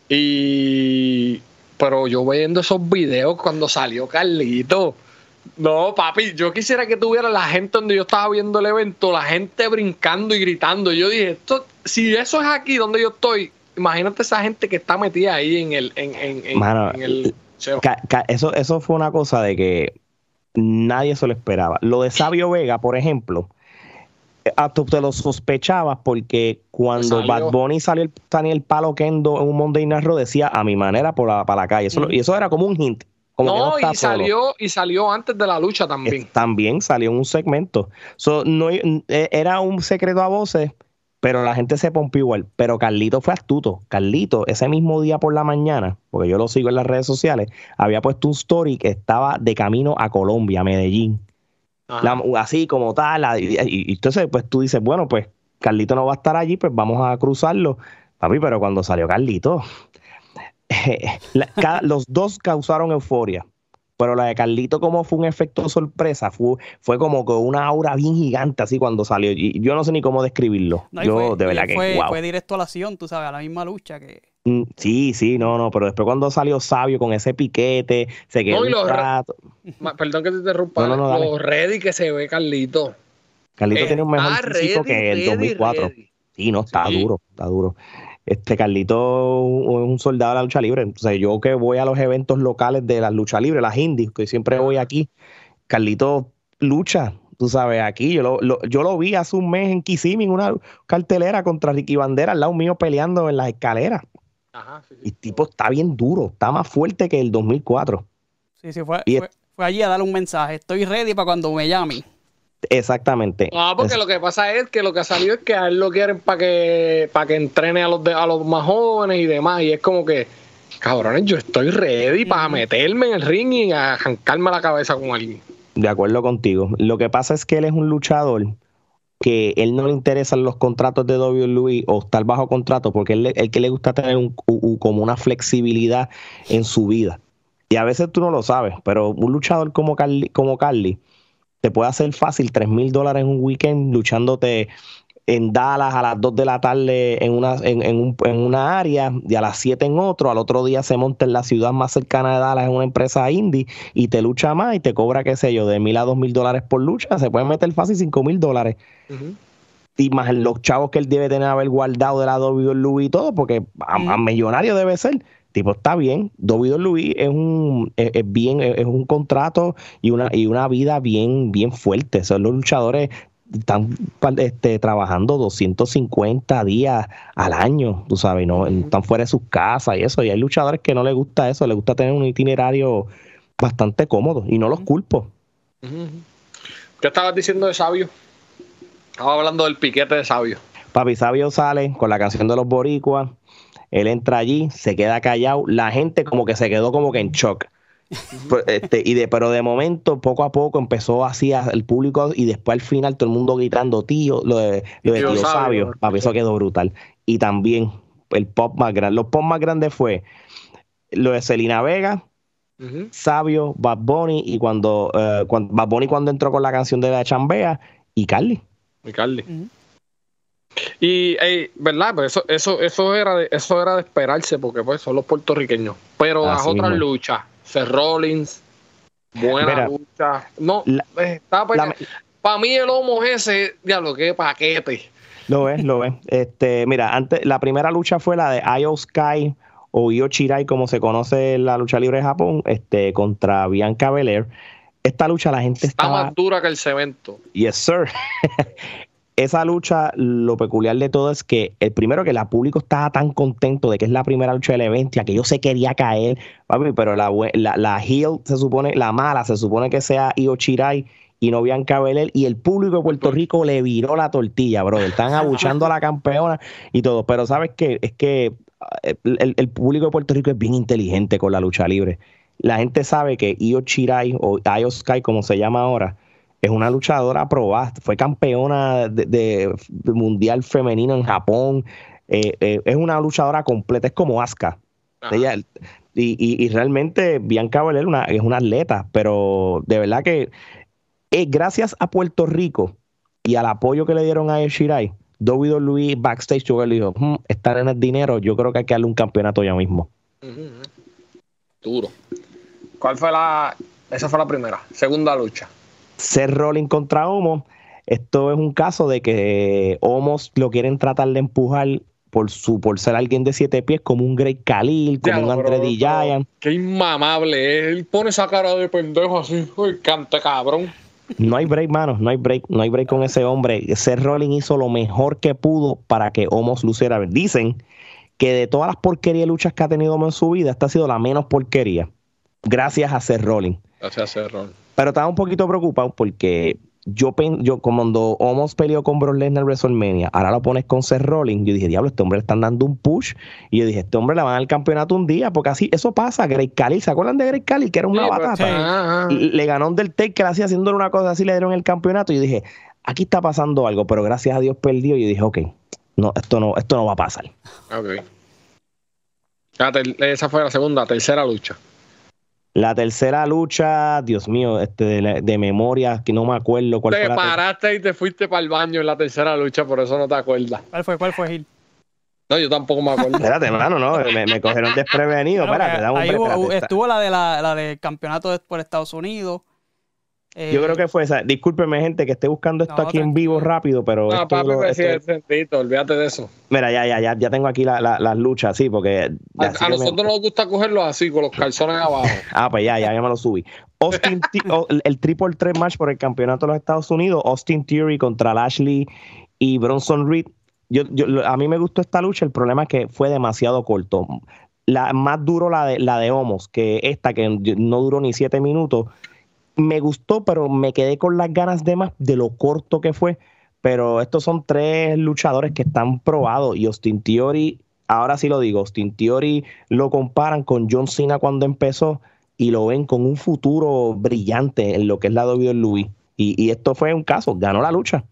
[SPEAKER 3] Y. Pero yo viendo esos videos cuando salió Carlito. No, papi, yo quisiera que tuviera la gente donde yo estaba viendo el evento, la gente brincando y gritando. Yo dije, esto, si eso es aquí donde yo estoy, imagínate esa gente que está metida ahí en el. En, en, en-
[SPEAKER 5] Mano,
[SPEAKER 3] en el
[SPEAKER 5] ca- Eso, eso fue una cosa de que nadie se lo esperaba. Lo de Sabio Vega, por ejemplo, eh, te lo sospechabas porque cuando
[SPEAKER 3] Salió.
[SPEAKER 5] Bad Bunny salió el, el palo Kendo en un Monday Night Raw, decía a mi manera por la, para la calle. Eso, y eso era como un hint. Como
[SPEAKER 3] no, y salió, y salió antes de la lucha también.
[SPEAKER 5] Es- también salió en un segmento. So, no, eh, era un secreto a voces, pero la gente se pompió igual. Pero Carlito fue astuto. Carlito, ese mismo día por la mañana, porque yo lo sigo en las redes sociales, había puesto un story que estaba de camino a Colombia, a Medellín. La- así como tal. la- y, y entonces, pues tú dices, bueno, pues Carlito no va a estar allí, pues vamos a cruzarlo. Papi, pero cuando salió Carlito, la- cada- los dos causaron euforia. Pero la de Carlito, como fue un efecto sorpresa, fue, fue como que una aura bien gigante así cuando salió. Y yo no sé ni cómo describirlo.
[SPEAKER 2] No,
[SPEAKER 5] yo,
[SPEAKER 2] fue,
[SPEAKER 5] de verdad que,
[SPEAKER 2] fue,
[SPEAKER 5] wow.
[SPEAKER 2] fue directo a la acción, tú sabes, a la misma lucha que.
[SPEAKER 5] Mm, Sí, sí, no, no, pero después cuando salió Sabio con ese piquete, se quedó
[SPEAKER 3] No, y
[SPEAKER 5] un
[SPEAKER 3] los-
[SPEAKER 5] rato.
[SPEAKER 3] Ma- Perdón que te interrumpa.
[SPEAKER 5] No, no, no, dale.
[SPEAKER 3] lo ready que se ve Carlito.
[SPEAKER 5] Carlito
[SPEAKER 3] Eh,
[SPEAKER 5] tiene un mejor
[SPEAKER 3] está
[SPEAKER 5] físico
[SPEAKER 3] ready,
[SPEAKER 5] que el
[SPEAKER 3] ready,
[SPEAKER 5] 2004.
[SPEAKER 3] ready.
[SPEAKER 5] Sí, no, está
[SPEAKER 3] Sí.
[SPEAKER 5] duro, está duro. Este Carlito es un soldado de la lucha libre. Entonces, yo que voy a los eventos locales de la lucha libre, las indies, que siempre voy aquí, Carlito lucha, tú sabes, aquí. Yo lo, lo- yo lo vi hace un mes en Kissimmee, en una cartelera contra Ricky Bandera, al lado mío peleando en las escaleras.
[SPEAKER 3] Ajá, sí, sí.
[SPEAKER 5] Y el tipo está bien duro, está más fuerte que el 2004.
[SPEAKER 2] Sí, sí, fue,
[SPEAKER 5] Y-
[SPEAKER 2] fue, fue allí a darle un mensaje. Estoy ready para cuando me llamen.
[SPEAKER 5] Exactamente.
[SPEAKER 3] No, porque
[SPEAKER 5] Es-
[SPEAKER 3] lo que pasa es que lo que ha salido es que a él lo quieren para que para que entrene a los de- a los más jóvenes y demás. Y es como que, cabrones, yo estoy ready para meterme en el ring y arrancarme la cabeza con alguien.
[SPEAKER 5] De acuerdo contigo. Lo que pasa es que él es un luchador que él no le interesan los contratos de WWE o estar bajo contrato porque él, él que le gusta tener un- u- u- como una flexibilidad en su vida. Y a veces tú no lo sabes, pero un luchador como Carly, como Carly te puede hacer fácil 3 mil dólares en un weekend luchándote en Dallas a las 2 de la tarde en una, en, en un- en una área y a las 7 en otro. Al otro día se monta en la ciudad más cercana de Dallas en una empresa indie y te lucha más y te cobra, qué sé yo, de mil a dos mil dólares por lucha. Se puede meter fácil 5 mil dólares. Y más los chavos que él debe tener haber guardado de la WWE y todo, porque a, a millonario debe ser. Tipo, está bien. WWE es un, es, es bien, es, es un contrato y una, y una vida bien, bien fuerte. Son los luchadores están este, trabajando 250 días al año, tú sabes, no están fuera de sus casas y eso. Y hay luchadores que no les gusta eso, les gusta tener un itinerario bastante cómodo y no los culpo.
[SPEAKER 3] ¿Qué estabas diciendo de Sabio? Estaba hablando del piquete de Sabio.
[SPEAKER 5] Papi Sabio sale con la canción de los boricuas, él entra allí, se queda callado, la gente como que se quedó como que en shock. Pues, este, y de, pero de momento, poco a poco, empezó así el público y después al final todo el mundo gritando tío, lo de, lo de
[SPEAKER 3] Tío
[SPEAKER 5] tío,
[SPEAKER 3] Sabio.
[SPEAKER 5] Papi, eso quedó brutal. Y también el pop más grande, los pop más grandes fue lo de Selena Vega. Sabio, Bad Bunny y cuando, eh, cuando Bad Bunny cuando entró con la canción de la chambea y Carly.
[SPEAKER 3] Ricardi. Y, ey, ¿verdad? Pues eso, eso, eso, era de, eso era de esperarse porque pues son los puertorriqueños. Pero las otras
[SPEAKER 5] mismo.
[SPEAKER 3] luchas, Seth Rollins, buena
[SPEAKER 5] Mira,
[SPEAKER 3] lucha. No,
[SPEAKER 5] la-
[SPEAKER 3] está
[SPEAKER 5] la-
[SPEAKER 3] para mí el homo es ese, diablo, qué paquete.
[SPEAKER 5] Lo ves, lo ves. Este, mira, antes, la primera lucha fue la de Io Sky o Io Shirai, como se conoce en la lucha libre de Japón, este, contra Bianca Belair. Esta lucha la gente
[SPEAKER 3] Está
[SPEAKER 5] estaba
[SPEAKER 3] más dura que el cemento.
[SPEAKER 5] Yes, sir. Esa lucha, lo peculiar de todo es que el primero que la público estaba tan contento de que es la primera lucha del evento, ya que yo se quería caer, papi, pero la, la, la heel se supone, la mala se supone que sea Io Shirai y no Bianca Belair, y el público de Puerto Rico le viró la tortilla, bro. Están abuchando a la campeona y todo. Pero ¿sabes qué? Es que eh, el, el público de Puerto Rico es bien inteligente con la lucha libre. La gente sabe que Io Shirai o Io Sky, como se llama ahora, es una luchadora probada, fue campeona de, de- de mundial femenino en Japón, eh, eh, es una luchadora completa, es como Asuka. Ella, y, y- y realmente Bianca Belair una- es una atleta, pero de verdad que eh, gracias a Puerto Rico y al apoyo que le dieron a El Shirai, WWE backstage yo le dijo, "Hmm, esta nena es dinero, yo creo que hay que darle un campeonato ya mismo.
[SPEAKER 3] Duro. ¿Cuál fue la...? Esa fue la primera. Segunda lucha.
[SPEAKER 5] Seth Rollins contra Homos. Esto es un caso de que Homos lo quieren tratar de empujar por su por ser alguien de siete pies, como un Great Khalil, como un Andre
[SPEAKER 3] pero
[SPEAKER 5] Giant.
[SPEAKER 3] Qué inmamable es. Él pone esa cara de pendejo así. Uy, cante cabrón.
[SPEAKER 5] No hay break, mano, no hay break, no hay break con ese hombre. Seth Rollins hizo lo mejor que pudo para que Homos luciera. Dicen que de todas las porquerías de luchas que ha tenido Homos en su vida, esta ha sido la menos porquería. Gracias a Seth Rollins.
[SPEAKER 3] Gracias, Cerrón.
[SPEAKER 5] Pero estaba un poquito preocupado porque yo, yo como cuando Homos peleó con Brock Lesnar en WrestleMania, ahora lo pones con Seth Rollins, yo dije, diablo, este hombre le están dando un push. Y yo dije, este hombre le van al campeonato un día, porque así, eso pasa. Great Khalil, ¿se acuerdan de Great Khalil? Que era una
[SPEAKER 3] Sí, pero-
[SPEAKER 5] batata.
[SPEAKER 3] Ajá, ajá.
[SPEAKER 5] Le ganó Undertaker así haciéndole una cosa así, le dieron el campeonato. Y yo dije, aquí está pasando algo, pero gracias a Dios perdió. Y yo dije, ok, no, esto no, esto no va a pasar.
[SPEAKER 3] Ok. Ter- esa fue la segunda, tercera lucha.
[SPEAKER 5] La tercera lucha, Dios mío, este de, de memoria, que no me acuerdo cuál
[SPEAKER 3] Te
[SPEAKER 5] fue ter-
[SPEAKER 3] paraste y te fuiste para el baño en la tercera lucha, por eso no te acuerdas.
[SPEAKER 2] ¿Cuál fue? ¿Cuál fue, Gil?
[SPEAKER 3] No, yo tampoco me acuerdo.
[SPEAKER 5] Espérate, hermano, no, me, me cogieron desprevenido.
[SPEAKER 2] Bueno,
[SPEAKER 5] espérate,
[SPEAKER 2] que
[SPEAKER 5] dame un
[SPEAKER 2] estuvo la de la, la del campeonato por Estados Unidos. Eh,
[SPEAKER 5] Yo creo que fue esa. Discúlpeme, gente, que esté buscando esto
[SPEAKER 2] No,
[SPEAKER 5] aquí en vivo rápido, pero
[SPEAKER 3] Ah,
[SPEAKER 5] esto
[SPEAKER 3] papi,
[SPEAKER 5] lo-
[SPEAKER 3] sí,
[SPEAKER 5] esto-
[SPEAKER 3] es sentito, olvídate de eso.
[SPEAKER 5] mira, ya, ya, ya, ya tengo aquí la- la- las luchas, sí, porque
[SPEAKER 3] A,
[SPEAKER 5] me-
[SPEAKER 3] nosotros nos gusta cogerlos así, con los calzones abajo.
[SPEAKER 5] Ah, pues ya, ya, ya me lo subí. Austin, el triple threat match por el campeonato de los Estados Unidos, Austin Theory contra Lashley y Bronson Reed. Yo, yo, a mí me gustó esta lucha, el problema es que fue demasiado corto. La, más duro la de, la de Homos, que esta que no duró ni siete minutos. Me gustó, pero me quedé con las ganas de más de lo corto que fue. Pero estos son tres luchadores que están probados y Austin Theory, ahora sí lo digo, Austin Theory lo comparan con John Cena cuando empezó y lo ven con un futuro brillante en lo que es la WWE. Y, y esto fue un caso, ganó la lucha.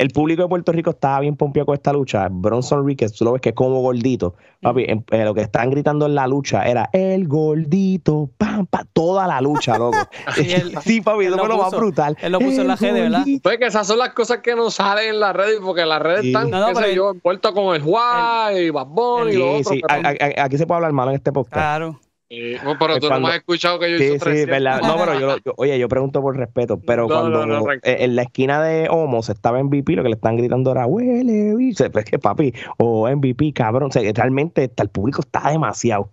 [SPEAKER 5] El público de Puerto Rico estaba bien pompeado con esta lucha. Bronson Reed, que tú lo ves que es como gordito. Papi, lo que estaban gritando en la lucha era el gordito, pam, pam, toda la lucha, loco.
[SPEAKER 2] Sí, él-
[SPEAKER 5] sí, papi, eso
[SPEAKER 2] lo
[SPEAKER 5] fue lo más brutal.
[SPEAKER 2] Él lo puso en la redes, ¿verdad?
[SPEAKER 3] Pues que esas son las cosas que no salen en las redes, porque las redes
[SPEAKER 5] Sí.
[SPEAKER 3] están,
[SPEAKER 2] No, no,
[SPEAKER 3] qué sé yo, envueltas con el Juan y Bad y lo
[SPEAKER 5] Sí,
[SPEAKER 3] otro.
[SPEAKER 5] sí,
[SPEAKER 3] pero-
[SPEAKER 5] aquí se puede hablar malo en este podcast.
[SPEAKER 2] Claro.
[SPEAKER 3] Eh, no, pero tú no me has escuchado que yo
[SPEAKER 5] Sí,
[SPEAKER 3] hice
[SPEAKER 5] sí,
[SPEAKER 3] 300.
[SPEAKER 5] verdad. No, pero yo, yo- oye, yo pregunto por respeto, pero
[SPEAKER 3] No,
[SPEAKER 5] cuando
[SPEAKER 3] no, no, tranquilo.
[SPEAKER 5] eh, en la esquina de Homos estaba MVP, lo que le están gritando era, huele, bicho". Pues que papi, o MVP, cabrón, o sea, que realmente está- el público está demasiado.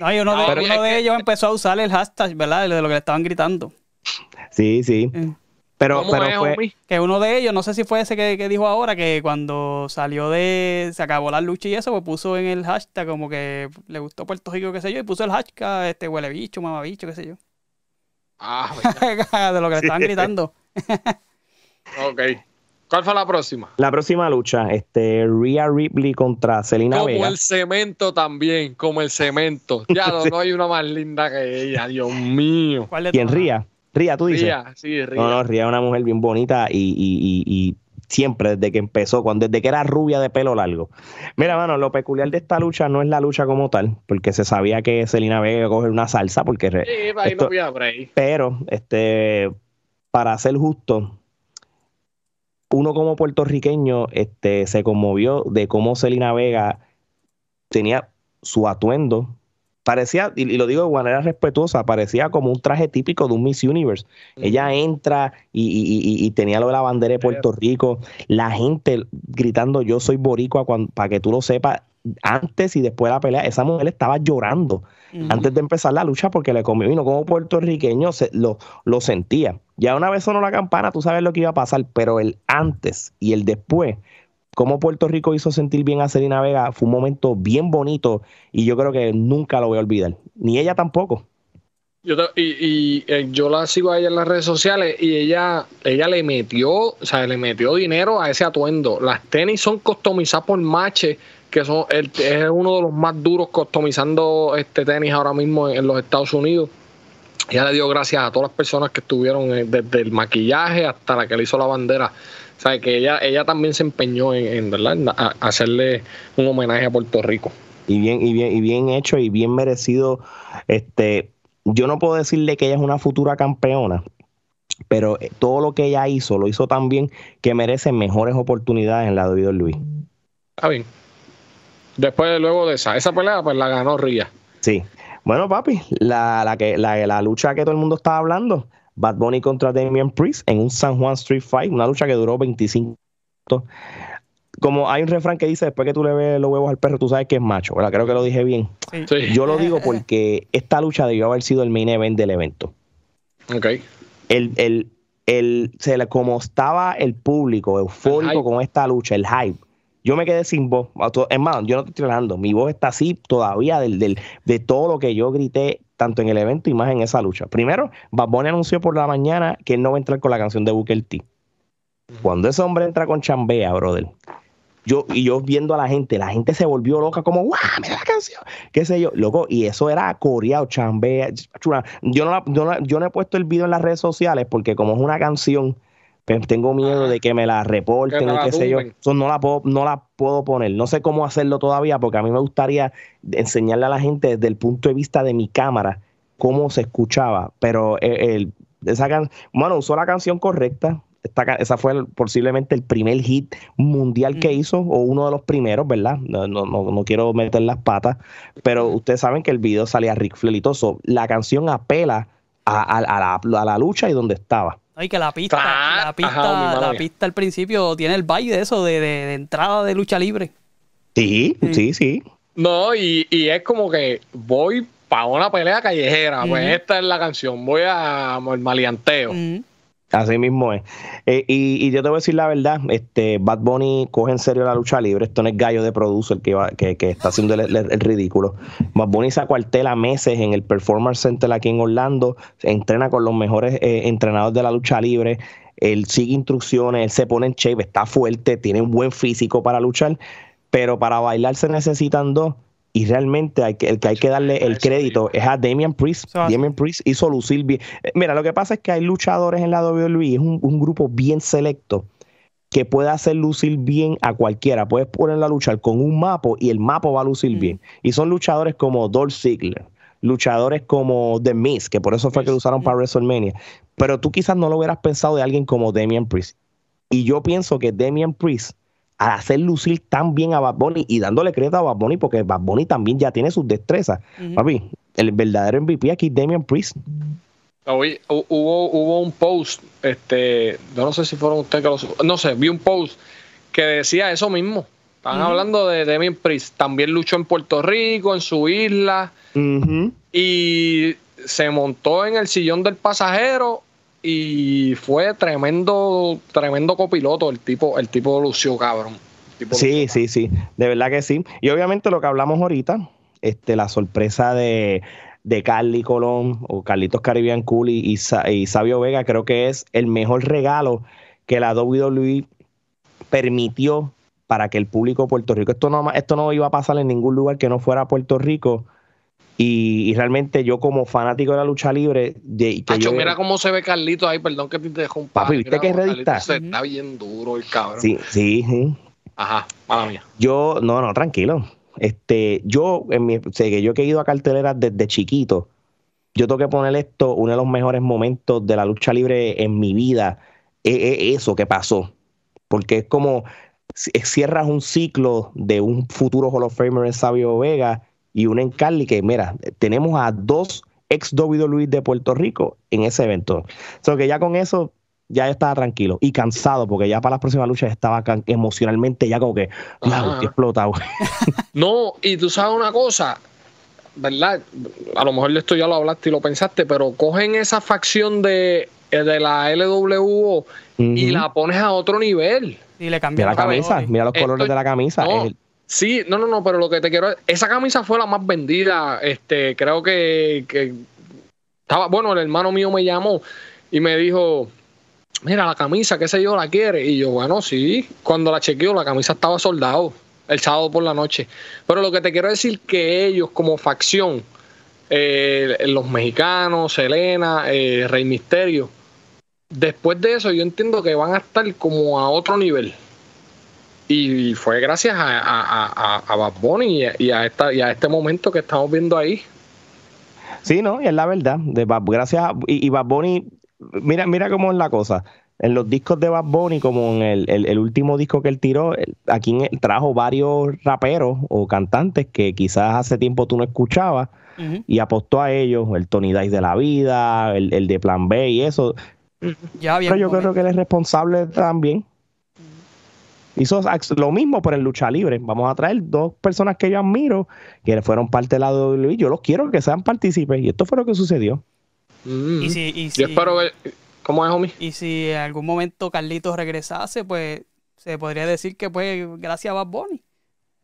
[SPEAKER 2] No, y uno, de,
[SPEAKER 3] pero
[SPEAKER 2] uno
[SPEAKER 3] es
[SPEAKER 2] de ellos empezó a usar el hashtag, ¿verdad? De lo que le estaban gritando.
[SPEAKER 5] Sí, sí.
[SPEAKER 2] Eh.
[SPEAKER 5] Pero,
[SPEAKER 3] ¿Cómo
[SPEAKER 5] pero
[SPEAKER 3] es,
[SPEAKER 5] fue,
[SPEAKER 3] homie?
[SPEAKER 2] Que uno de ellos, no sé si fue ese que, que dijo ahora, que cuando salió de. Se acabó la lucha y eso, pues puso en el hashtag como que le gustó Puerto Rico, qué sé yo, y puso el hashtag este huele bicho, mamabicho, qué sé yo.
[SPEAKER 3] Ah,
[SPEAKER 2] de lo que le estaban gritando.
[SPEAKER 3] ok. ¿Cuál fue la próxima?
[SPEAKER 5] la próxima lucha, este, Rhea Ripley contra Selena
[SPEAKER 3] Como
[SPEAKER 5] Vega.
[SPEAKER 3] el cemento también, como el cemento. Ya no, no hay una más linda que ella, Dios mío.
[SPEAKER 2] ¿Cuál de
[SPEAKER 5] ¿Quién
[SPEAKER 2] todas?
[SPEAKER 5] Ría? Tú dices.
[SPEAKER 3] Ría, sí, Ría.
[SPEAKER 5] No, no, Ría es una mujer bien bonita y, y- y- y siempre, desde que empezó, cuando, desde que era rubia de pelo largo. Mira, mano, lo peculiar de esta lucha no es la lucha como tal, porque se sabía que Selena Vega iba a coger una salsa, porque re-
[SPEAKER 3] Sí, ahí
[SPEAKER 5] Esto-
[SPEAKER 3] no había break.
[SPEAKER 5] pero, este, para ser justo, uno como puertorriqueño este, se conmovió de cómo Selena Vega tenía su atuendo. Parecía, y lo digo de manera respetuosa, parecía como un traje típico de un Miss Universe. Ella entra y, tenía lo de la bandera de Puerto Rico, la gente gritando yo soy boricua para que tú lo sepas, antes y después de la pelea, esa mujer estaba llorando antes de empezar la lucha porque le comió vino como puertorriqueño se, lo, lo sentía. Ya una vez sonó la campana, tú sabes lo que iba a pasar, pero el antes y el después, cómo Puerto Rico hizo sentir bien a Selena Vega, fue un momento bien bonito y yo creo que nunca lo voy a olvidar. Ni ella tampoco.
[SPEAKER 3] Yo y, eh, yo la sigo a ella en las redes sociales y ella, ella le metió, o sea, le metió dinero a ese atuendo. Las tenis son customizadas por Mache que son, es uno de los más duros customizando este tenis ahora mismo en, los Estados Unidos. Ya le dio gracias a todas las personas que estuvieron eh, desde el maquillaje hasta la que le hizo la bandera. O sea, que ella, ella también se empeñó en, ¿verdad? hacerle un homenaje a Puerto Rico.
[SPEAKER 5] Y bien, y bien, y bien hecho y bien merecido. Este, yo no puedo decirle que ella es una futura campeona, pero eh, todo lo que ella hizo, lo hizo tan bien que merece mejores oportunidades en la de Luis.
[SPEAKER 3] Está bien. Después, luego de esa, esa pelea, pues la ganó Ría.
[SPEAKER 5] Sí. Bueno, papi, la, la, que, la, la lucha que todo el mundo estaba hablando, Bad Bunny contra Damian Priest en un San Juan Street Fight, una lucha que duró 25 minutos. Como hay un refrán que dice, después que tú le ves los huevos al perro, tú sabes que es macho, ¿verdad? Creo que lo dije bien. Sí. Yo lo digo porque esta lucha debió haber sido el main event del evento.
[SPEAKER 3] Ok.
[SPEAKER 5] El, el, el, se le, como estaba el público eufórico con esta lucha, el hype, yo me quedé sin voz. Es más, yo no estoy hablando. Mi voz está así todavía del, del, de todo lo que yo grité, tanto en el evento y más en esa lucha. Primero, Bad anunció por la mañana que él no va a entrar con la canción de Booker T. Cuando ese hombre entra con Chambea, brother, yo, y yo viendo a la gente, la gente se volvió loca, como, ¡guau! Mira la canción, qué sé yo, loco, y eso era coreado, chambea. Yo no, yo, no, yo no he puesto el video en las redes sociales porque, como es una canción tengo miedo de que me la reporten qué sé yo. Eso no la puedo, no la puedo poner. No sé cómo hacerlo todavía, porque a mí me gustaría enseñarle a la gente desde el punto de vista de mi cámara cómo se escuchaba. Pero eh, el, esa bueno, usó la canción correcta. Esta, esa fue posiblemente el primer hit mundial que hizo, o uno de los primeros, ¿verdad? No, no, no, quiero meter las patas, pero ustedes saben que el video salía Rick Flair La canción apela a, la, a la lucha y donde estaba.
[SPEAKER 2] Ay, que la pista, la pista, la pista al principio tiene el baile de eso, de, de, entrada de lucha libre.
[SPEAKER 5] Sí, sí, sí.
[SPEAKER 3] No, y, y es como que voy para una pelea callejera, pues esta es la canción, voy a malianteo.
[SPEAKER 5] Así mismo es. Eh, y, yo te voy a decir la verdad, este Bad Bunny coge en serio la lucha libre. Esto no es gallo de producer que, que, que está haciendo el, ridículo. Bad Bunny se acuartela meses en el Performance Center aquí en Orlando, entrena con los mejores eh, entrenadores de la lucha libre. Él sigue instrucciones, él se pone en shape, está fuerte, tiene un buen físico para luchar, pero para bailar se necesitan dos y realmente hay que, el que hay que darle el crédito es a Damian Priest. Damian Priest hizo lucir bien. Eh, mira, lo que pasa es que hay luchadores en la WWE, es un, grupo bien selecto que puede hacer lucir bien a cualquiera. Puedes ponerla a luchar con un mapo y el mapo va a lucir mm. bien. Y son luchadores como Dolph Ziggler, luchadores como The Miz, que por eso fue que lo usaron para WrestleMania. Pero tú quizás no lo hubieras pensado de alguien como Damian Priest. Y yo pienso que Damian Priest a hacer lucir tan bien a Bad Bunny y dándole crédito a Bad Bunny porque Bad Bunny también ya tiene sus destrezas. Papi, el verdadero MVP aquí es Damian Priest.
[SPEAKER 3] hubo, hubo un post, este, yo no sé si fueron ustedes que lo no sé, vi un post que decía eso mismo. Estaban hablando de Damian Priest. También luchó en Puerto Rico, en su isla. Y se montó en el sillón del pasajero y fue tremendo, tremendo copiloto el tipo, el tipo lució cabrón.
[SPEAKER 5] sí, sí, sí, de verdad que sí. Y obviamente lo que hablamos ahorita, este, la sorpresa de, de Carly Colón o Carlitos Caribbean Cool y, y, Sabio Vega, creo que es el mejor regalo que la WWE permitió para que el público de Puerto Rico, esto no, esto no iba a pasar en ningún lugar que no fuera Puerto Rico, y, realmente yo como fanático de la lucha libre... De,
[SPEAKER 3] que mira cómo se ve Carlito ahí, perdón que te dejo un
[SPEAKER 5] Papi, ¿viste que es
[SPEAKER 3] Se está bien duro el cabrón.
[SPEAKER 5] Sí, sí.
[SPEAKER 3] Ajá, mala mía.
[SPEAKER 5] Yo, no, no, tranquilo. Este, yo, en mi, sé que yo he ido a carteleras desde chiquito, yo tengo que poner esto, uno de los mejores momentos de la lucha libre en mi vida, es, eso que pasó. porque es como cierras un ciclo de un futuro Hall of Famer en Sabio Vega y un en Cali que, mira, tenemos a dos ex WWE de Puerto Rico en ese evento. O sea, que ya con eso ya estaba tranquilo y cansado porque ya para las próximas luchas estaba emocionalmente ya como que,
[SPEAKER 3] Ajá.
[SPEAKER 5] "Diablo, estoy explotado.
[SPEAKER 3] No, y tú sabes una cosa, ¿verdad? A lo mejor de esto ya lo hablaste y lo pensaste, pero cogen esa facción de, eh, de la LWO y
[SPEAKER 5] Ujú.
[SPEAKER 3] la pones a otro nivel.
[SPEAKER 2] Y le
[SPEAKER 5] Mira
[SPEAKER 2] cambiaron
[SPEAKER 5] la camisa,
[SPEAKER 2] colores.
[SPEAKER 5] mira los
[SPEAKER 3] Esto-
[SPEAKER 5] colores de la camisa.
[SPEAKER 3] no,
[SPEAKER 5] es el-
[SPEAKER 3] Sí, no, no, no, pero lo que te quiero esa camisa fue la más vendida, este, creo que, que estaba, bueno, el hermano mío me llamó y me dijo, mira la camisa, qué sé yo, la quiere, y yo, bueno, sí, cuando la chequeó, la camisa estaba soldado el sábado por la noche, pero lo que te quiero decir que ellos como facción, eh, los mexicanos, Selena, eh, Rey Misterio, después de eso yo entiendo que van a estar como a otro nivel. Y fue gracias a, a, a, a Bad Bunny y a, y a esta, y a este momento que estamos viendo ahí.
[SPEAKER 5] Sí, no, y es la verdad. De Bad- gracias a- y, y Bad Bunny, mira, mira cómo es la cosa. En los discos de Bad Bunny, como en el, el- el último disco que él tiró, aquí en trajo varios raperos o cantantes que quizás hace tiempo tú no escuchabas y apostó a ellos, el Tony Dice de la vida, el, el de Plan B y eso.
[SPEAKER 2] Ya había
[SPEAKER 5] Pero yo creo que él es responsable también. Hizo lo mismo por el lucha libre. Vamos a traer dos personas que yo admiro, que fueron parte de la WWE. Yo los quiero que sean partícipes. Y esto fue lo que sucedió.
[SPEAKER 3] Mm.
[SPEAKER 2] Y si, y si-
[SPEAKER 3] Yo espero ver. ¿Cómo es, homie?
[SPEAKER 2] y si en algún momento Carlitos regresase, pues se podría decir que pues gracias a Bad Bunny.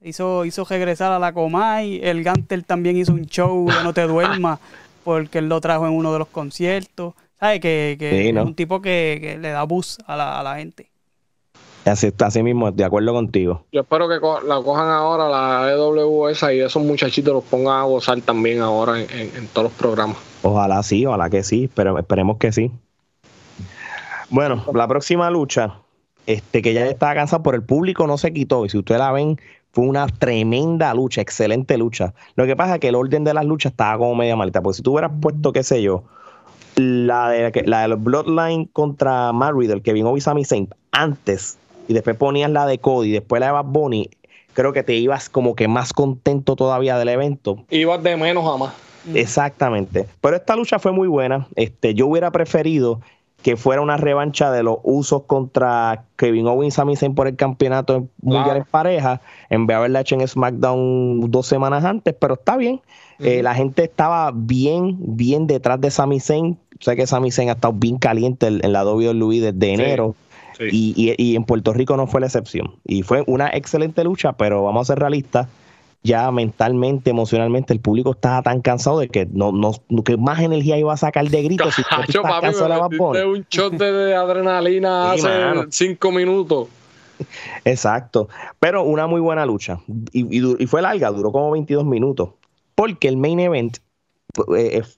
[SPEAKER 2] Hizo, hizo regresar a la Comay. El Gantel también hizo un show de No te duermas porque él lo trajo en uno de los conciertos. ¿Sabes? Que, que
[SPEAKER 5] Sí, ¿no?
[SPEAKER 2] es un tipo que, que le da bus a la, a la gente.
[SPEAKER 5] Así, así mismo, de acuerdo contigo.
[SPEAKER 3] Yo espero que co- la cojan ahora, la EW esa, y esos muchachitos los pongan a gozar también ahora en, en- en todos los programas.
[SPEAKER 5] Ojalá sí, ojalá que sí, pero esperemos que sí. Bueno, la próxima lucha, este que ya estaba cansado por el público, no se quitó. Y si ustedes la ven, fue una tremenda lucha, excelente lucha. Lo que pasa es que el orden de las luchas estaba como media malita, porque si tú hubieras puesto, qué sé yo, la de, la de los Bloodline contra Matt Riddle, Kevin Owens Sami Zayn, antes, y después ponías la de Cody, después la de Bad Bunny, creo que te ibas como que más contento todavía del evento,
[SPEAKER 3] Ibas de menos a más.
[SPEAKER 5] Exactamente. Pero esta lucha fue muy buena. Este, yo hubiera preferido que fuera una revancha de los usos contra Kevin Owens y Sami Zayn por el campeonato mundial
[SPEAKER 3] Claro.
[SPEAKER 5] en pareja, en vez de haberla hecho en SmackDown dos semanas antes, pero está bien. Eh, la gente estaba bien, bien detrás de Sami Zayn. Sé que Sami Zayn ha estado bien caliente en, en la WWE desde enero.
[SPEAKER 3] Sí.
[SPEAKER 5] Y, y- y en Puerto Rico no fue la excepción. Y fue una excelente lucha, pero vamos a ser realistas. Ya mentalmente, emocionalmente, el público estaba tan cansado de que no, no, que más energía iba a sacar de gritos. Si
[SPEAKER 3] Cacho, papi, me un shot de, de adrenalina hace
[SPEAKER 5] mano.
[SPEAKER 3] cinco minutos.
[SPEAKER 5] Exacto. Pero una muy buena lucha. Y, y y fue larga, duró como 22 minutos. Porque el main event,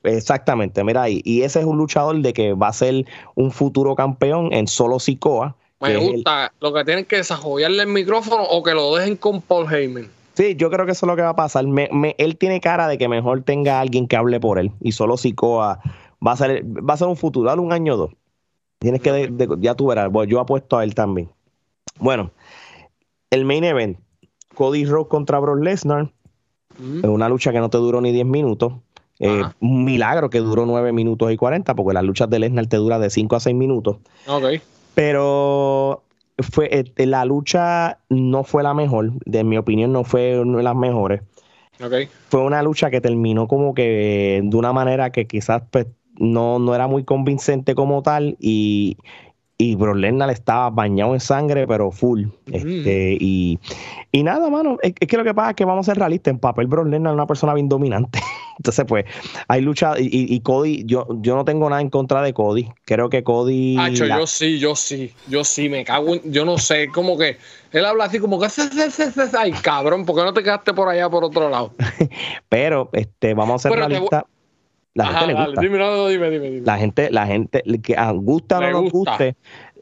[SPEAKER 5] exactamente, mira ahí. Y ese es un luchador de que va a ser un futuro campeón en solo Sikoa.
[SPEAKER 3] Me
[SPEAKER 5] es el-
[SPEAKER 3] gusta lo que tienen que desarrollarle el micrófono o que lo dejen con Paul Heyman.
[SPEAKER 5] Sí, yo creo que eso es lo que va a pasar. Me- me- él tiene cara de que mejor tenga alguien que hable por él. Y solo Sikoa va a ser, va a ser un futuro, dale un año o dos. Tienes que, de- de- ya tú verás, bueno, yo apuesto a él también. Bueno, el main event, Cody Rhodes contra Brock Lesnar,
[SPEAKER 3] Mm.
[SPEAKER 5] en una lucha que no te duró ni 10 minutos. Eh, un milagro que duró 9 minutos y 40, porque las luchas de Lesnar te duran de 5 a 6 minutos.
[SPEAKER 3] Ok.
[SPEAKER 5] Pero fue eh, la lucha no fue la mejor, de mi opinión no fue una de las mejores.
[SPEAKER 3] Ok.
[SPEAKER 5] Fue una lucha que terminó como que de una manera que quizás pues, no, no era muy convincente como tal y, y Brock Lesnar estaba bañado en sangre, pero full. Este, y, y nada, mano, es, es que lo que pasa es que vamos a ser realistas, en papel Brock Lesnar es una persona bien dominante. Entonces, pues, hay lucha, y, y- Cody, yo, yo no tengo nada en contra de Cody. Creo que Cody...
[SPEAKER 3] Hacho,
[SPEAKER 5] la-
[SPEAKER 3] yo sí, yo sí, yo sí, me cago en, yo no sé, como que él habla así como que ay cabrón, ¿por qué no te quedaste por allá por otro lado?
[SPEAKER 5] Pero este, vamos a ser
[SPEAKER 3] Pero.
[SPEAKER 5] La
[SPEAKER 3] Ajá,
[SPEAKER 5] gente le
[SPEAKER 3] dale,
[SPEAKER 5] gusta.
[SPEAKER 3] dime, no, dime, dime, dime.
[SPEAKER 5] La gente, la gente, que ah, gusta o no nos
[SPEAKER 3] gusta.
[SPEAKER 5] guste,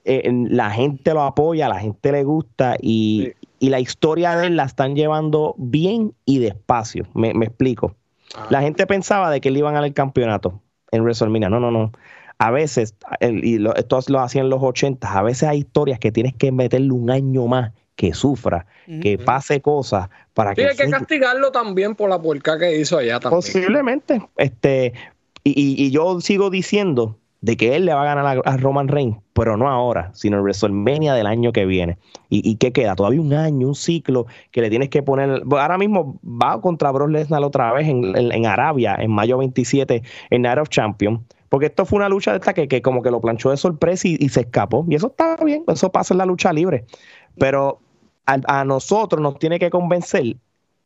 [SPEAKER 5] eh, la gente lo apoya, la gente le gusta y,
[SPEAKER 3] Sí.
[SPEAKER 5] y la historia de él la están llevando bien y despacio. Me, me explico.
[SPEAKER 3] Ah.
[SPEAKER 5] La gente pensaba de que él iba a ganar el campeonato en WrestleMania. No, no, no. a veces, y lo, esto lo hacían en los 80, a veces hay historias que tienes que meterle un año más que sufra, que pase cosas para
[SPEAKER 3] Sí,
[SPEAKER 5] que...
[SPEAKER 3] hay que castigarlo también por la puerca que hizo allá también.
[SPEAKER 5] Posiblemente. Este, y, y- y yo sigo diciendo de que él le va a ganar a, Roman Reigns, pero no ahora, sino en WrestleMania del año que viene. ¿Y, y qué queda? Todavía un año, un ciclo que le tienes que poner. bueno, Ahora mismo va contra Brock Lesnar otra vez en, en- Arabia, en mayo 27, en Night of Champions. Porque esto fue una lucha de esta que, como que lo planchó de sorpresa y, y se escapó. Y eso está bien, eso pasa en la lucha libre. Pero a, a nosotros nos tiene que convencer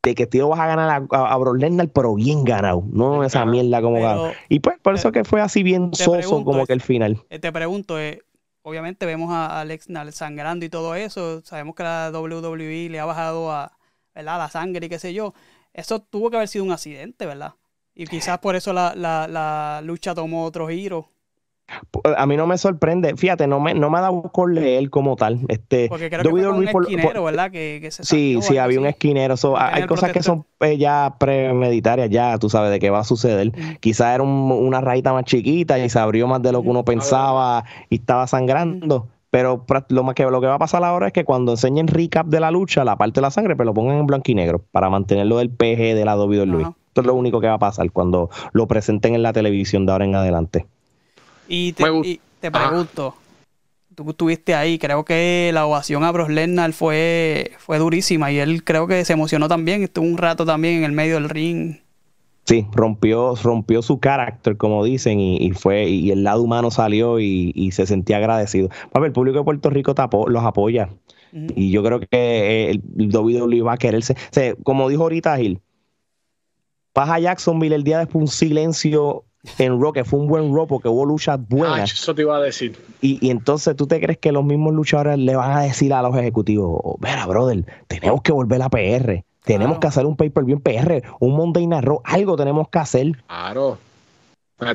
[SPEAKER 5] de que tío vas a ganar a, a, a Brock Lesnar, pero bien ganado, no esa mierda como ganado. Y pues por eso que fue así bien soso
[SPEAKER 2] pregunto,
[SPEAKER 5] como que el final.
[SPEAKER 2] Eh, te pregunto, eh, obviamente vemos a Alex Nal sangrando y todo eso, sabemos que la WWE le ha bajado a ¿verdad? la sangre y qué sé yo. Eso tuvo que haber sido un accidente, ¿verdad? Y quizás por eso la, la, la lucha tomó otro giro.
[SPEAKER 5] A mí no me sorprende, fíjate, no me, no me ha dado con leer como tal. Este,
[SPEAKER 2] Porque creo que fue un
[SPEAKER 5] por-
[SPEAKER 2] esquinero,
[SPEAKER 5] por-
[SPEAKER 2] ¿verdad? Que, que se
[SPEAKER 5] Sí, sí, había un esquinero. so, hay cosas que son eh, ya premeditarias, ya tú sabes de qué va a suceder.
[SPEAKER 2] Ujú.
[SPEAKER 5] Quizás era un- una rayita más chiquita y se abrió más de lo que uno pensaba y estaba sangrando. Pero pra- lo, más que, lo que va a pasar ahora es que cuando enseñen recap de la lucha, la parte de la sangre, pero lo pongan en blanco y negro para mantenerlo del PG de la WWE.
[SPEAKER 2] Ajá.
[SPEAKER 5] Esto es lo único que va a pasar cuando lo presenten en la televisión de ahora en adelante.
[SPEAKER 2] Y te, y te
[SPEAKER 3] Ajá.
[SPEAKER 2] pregunto, tú estuviste ahí, creo que la ovación a Brock Lesnar fue, fue durísima y él creo que se emocionó también, estuvo un rato también en el medio del ring.
[SPEAKER 5] Sí, rompió, rompió su carácter, como dicen, y, y fue, y el lado humano salió y, y se sentía agradecido. Papi, el público de Puerto Rico los apoya. Y yo creo que eh, el WWE va a quererse. O sea, como dijo ahorita Gil, vas a Jacksonville el día después un silencio en Raw, que fue un buen Raw porque hubo luchas
[SPEAKER 3] Ah,
[SPEAKER 5] buenas.
[SPEAKER 3] eso te iba a decir.
[SPEAKER 5] Y, y entonces tú te crees que los mismos luchadores le van a decir a los ejecutivos, mira, brother, tenemos que volver a PR. Tenemos
[SPEAKER 2] Claro.
[SPEAKER 5] que hacer un pay-per-view en PR, un Monday Night Raw, algo tenemos que hacer.
[SPEAKER 3] Claro.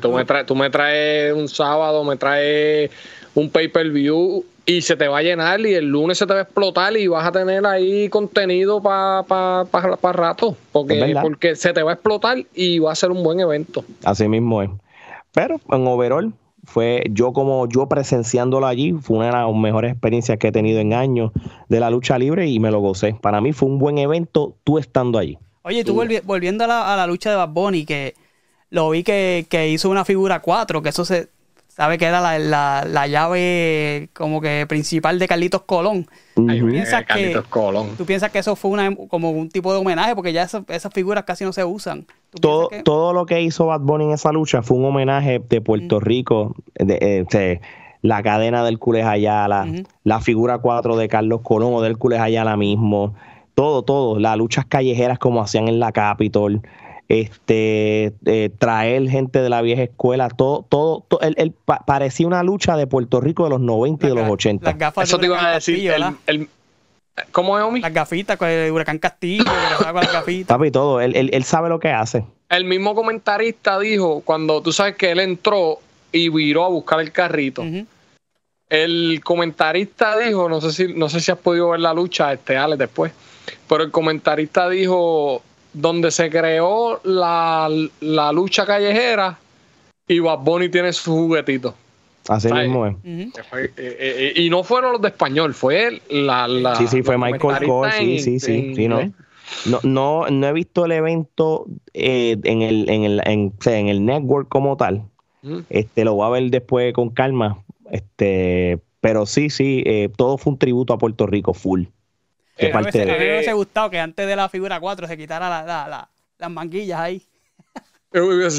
[SPEAKER 3] Tú me, traes, tú me traes un sábado, me traes un pay-per-view y se te va a llenar y el lunes se te va a explotar y vas a tener ahí contenido para pa, pa, pa rato. Porque, porque se te va a explotar y va a ser un buen evento.
[SPEAKER 5] Así mismo es. Pero en overall, fue yo como yo presenciándolo allí, fue una de las mejores experiencias que he tenido en años de la lucha libre y me lo gocé. Para mí fue un buen evento tú estando allí.
[SPEAKER 2] Oye, y tú volvi- volviendo a la, a la lucha de Bad Bunny, que lo vi que, que hizo una figura 4, que eso se sabe que era la, la- la llave como que principal de Carlitos Colón.
[SPEAKER 5] Ujú.
[SPEAKER 3] mira,
[SPEAKER 2] piensas que-
[SPEAKER 3] Carlitos Colón.
[SPEAKER 2] ¿Tú piensas que eso fue una, como un tipo de homenaje? Porque ya esas, esas figuras casi no se usan. ¿Tú
[SPEAKER 5] todo,
[SPEAKER 2] que-
[SPEAKER 5] todo lo que hizo Bad Bunny en esa lucha fue un homenaje de Puerto Rico, de, eh, de la cadena del Hércules Ayala, la figura 4 de Carlos Colón o del Hércules Ayala mismo, todo, todo, las luchas callejeras como hacían en la Capitol, este, eh, traer gente de la vieja escuela, todo, todo, to- él- él pa- parecía una lucha de Puerto Rico de los 90 y de los
[SPEAKER 2] ga-
[SPEAKER 5] 80.
[SPEAKER 2] Las gafas
[SPEAKER 3] Eso
[SPEAKER 2] de
[SPEAKER 3] te iba a decir.
[SPEAKER 2] Castillo,
[SPEAKER 3] el-
[SPEAKER 2] ¿verdad?
[SPEAKER 3] el- ¿Cómo es, Omi?
[SPEAKER 2] Las gafitas con el Huracán Castillo, con las gafitas.
[SPEAKER 5] Papi, todo, él, él- él sabe lo que hace.
[SPEAKER 3] El mismo comentarista dijo, cuando tú sabes que él entró y viró a buscar el carrito, el comentarista dijo, no sé si, no sé si has podido ver la lucha, este Alex, después, pero el comentarista dijo, donde se creó la, la lucha callejera y Bad Bunny tiene su juguetito.
[SPEAKER 5] Así
[SPEAKER 3] ¿Sabes?
[SPEAKER 5] mismo es.
[SPEAKER 3] Eh, eh, y no fueron los de español, fue la... la
[SPEAKER 5] Sí, sí, fue Michael Cole, sí, sí, sí,
[SPEAKER 3] en
[SPEAKER 5] sí, ¿no? No, no, no he visto el evento eh, en, el, en, el, en, o sea, en el network como tal.
[SPEAKER 3] Mm.
[SPEAKER 5] Este, lo voy a ver después con calma. Este, pero sí, sí, eh, todo fue un tributo a Puerto Rico, full.
[SPEAKER 3] Eh,
[SPEAKER 2] A mí me
[SPEAKER 5] parte
[SPEAKER 2] a mí me hubiese gustado que antes de la figura 4 se quitara la- la- la- las manguillas ahí.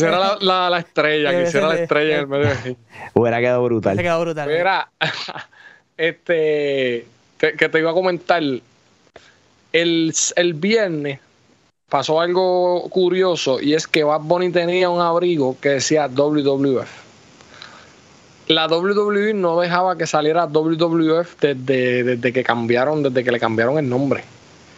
[SPEAKER 3] Era la, la, la estrella, que hiciera la estrella en el medio. de-
[SPEAKER 5] Hubiera quedado brutal.
[SPEAKER 2] Se quedó brutal.
[SPEAKER 3] Mira, este, te- que te iba a comentar, el, el viernes pasó algo curioso y es que Bad Bunny tenía un abrigo que decía WWF. La WWE no dejaba que saliera WWF desde, desde que cambiaron, desde que le cambiaron el nombre.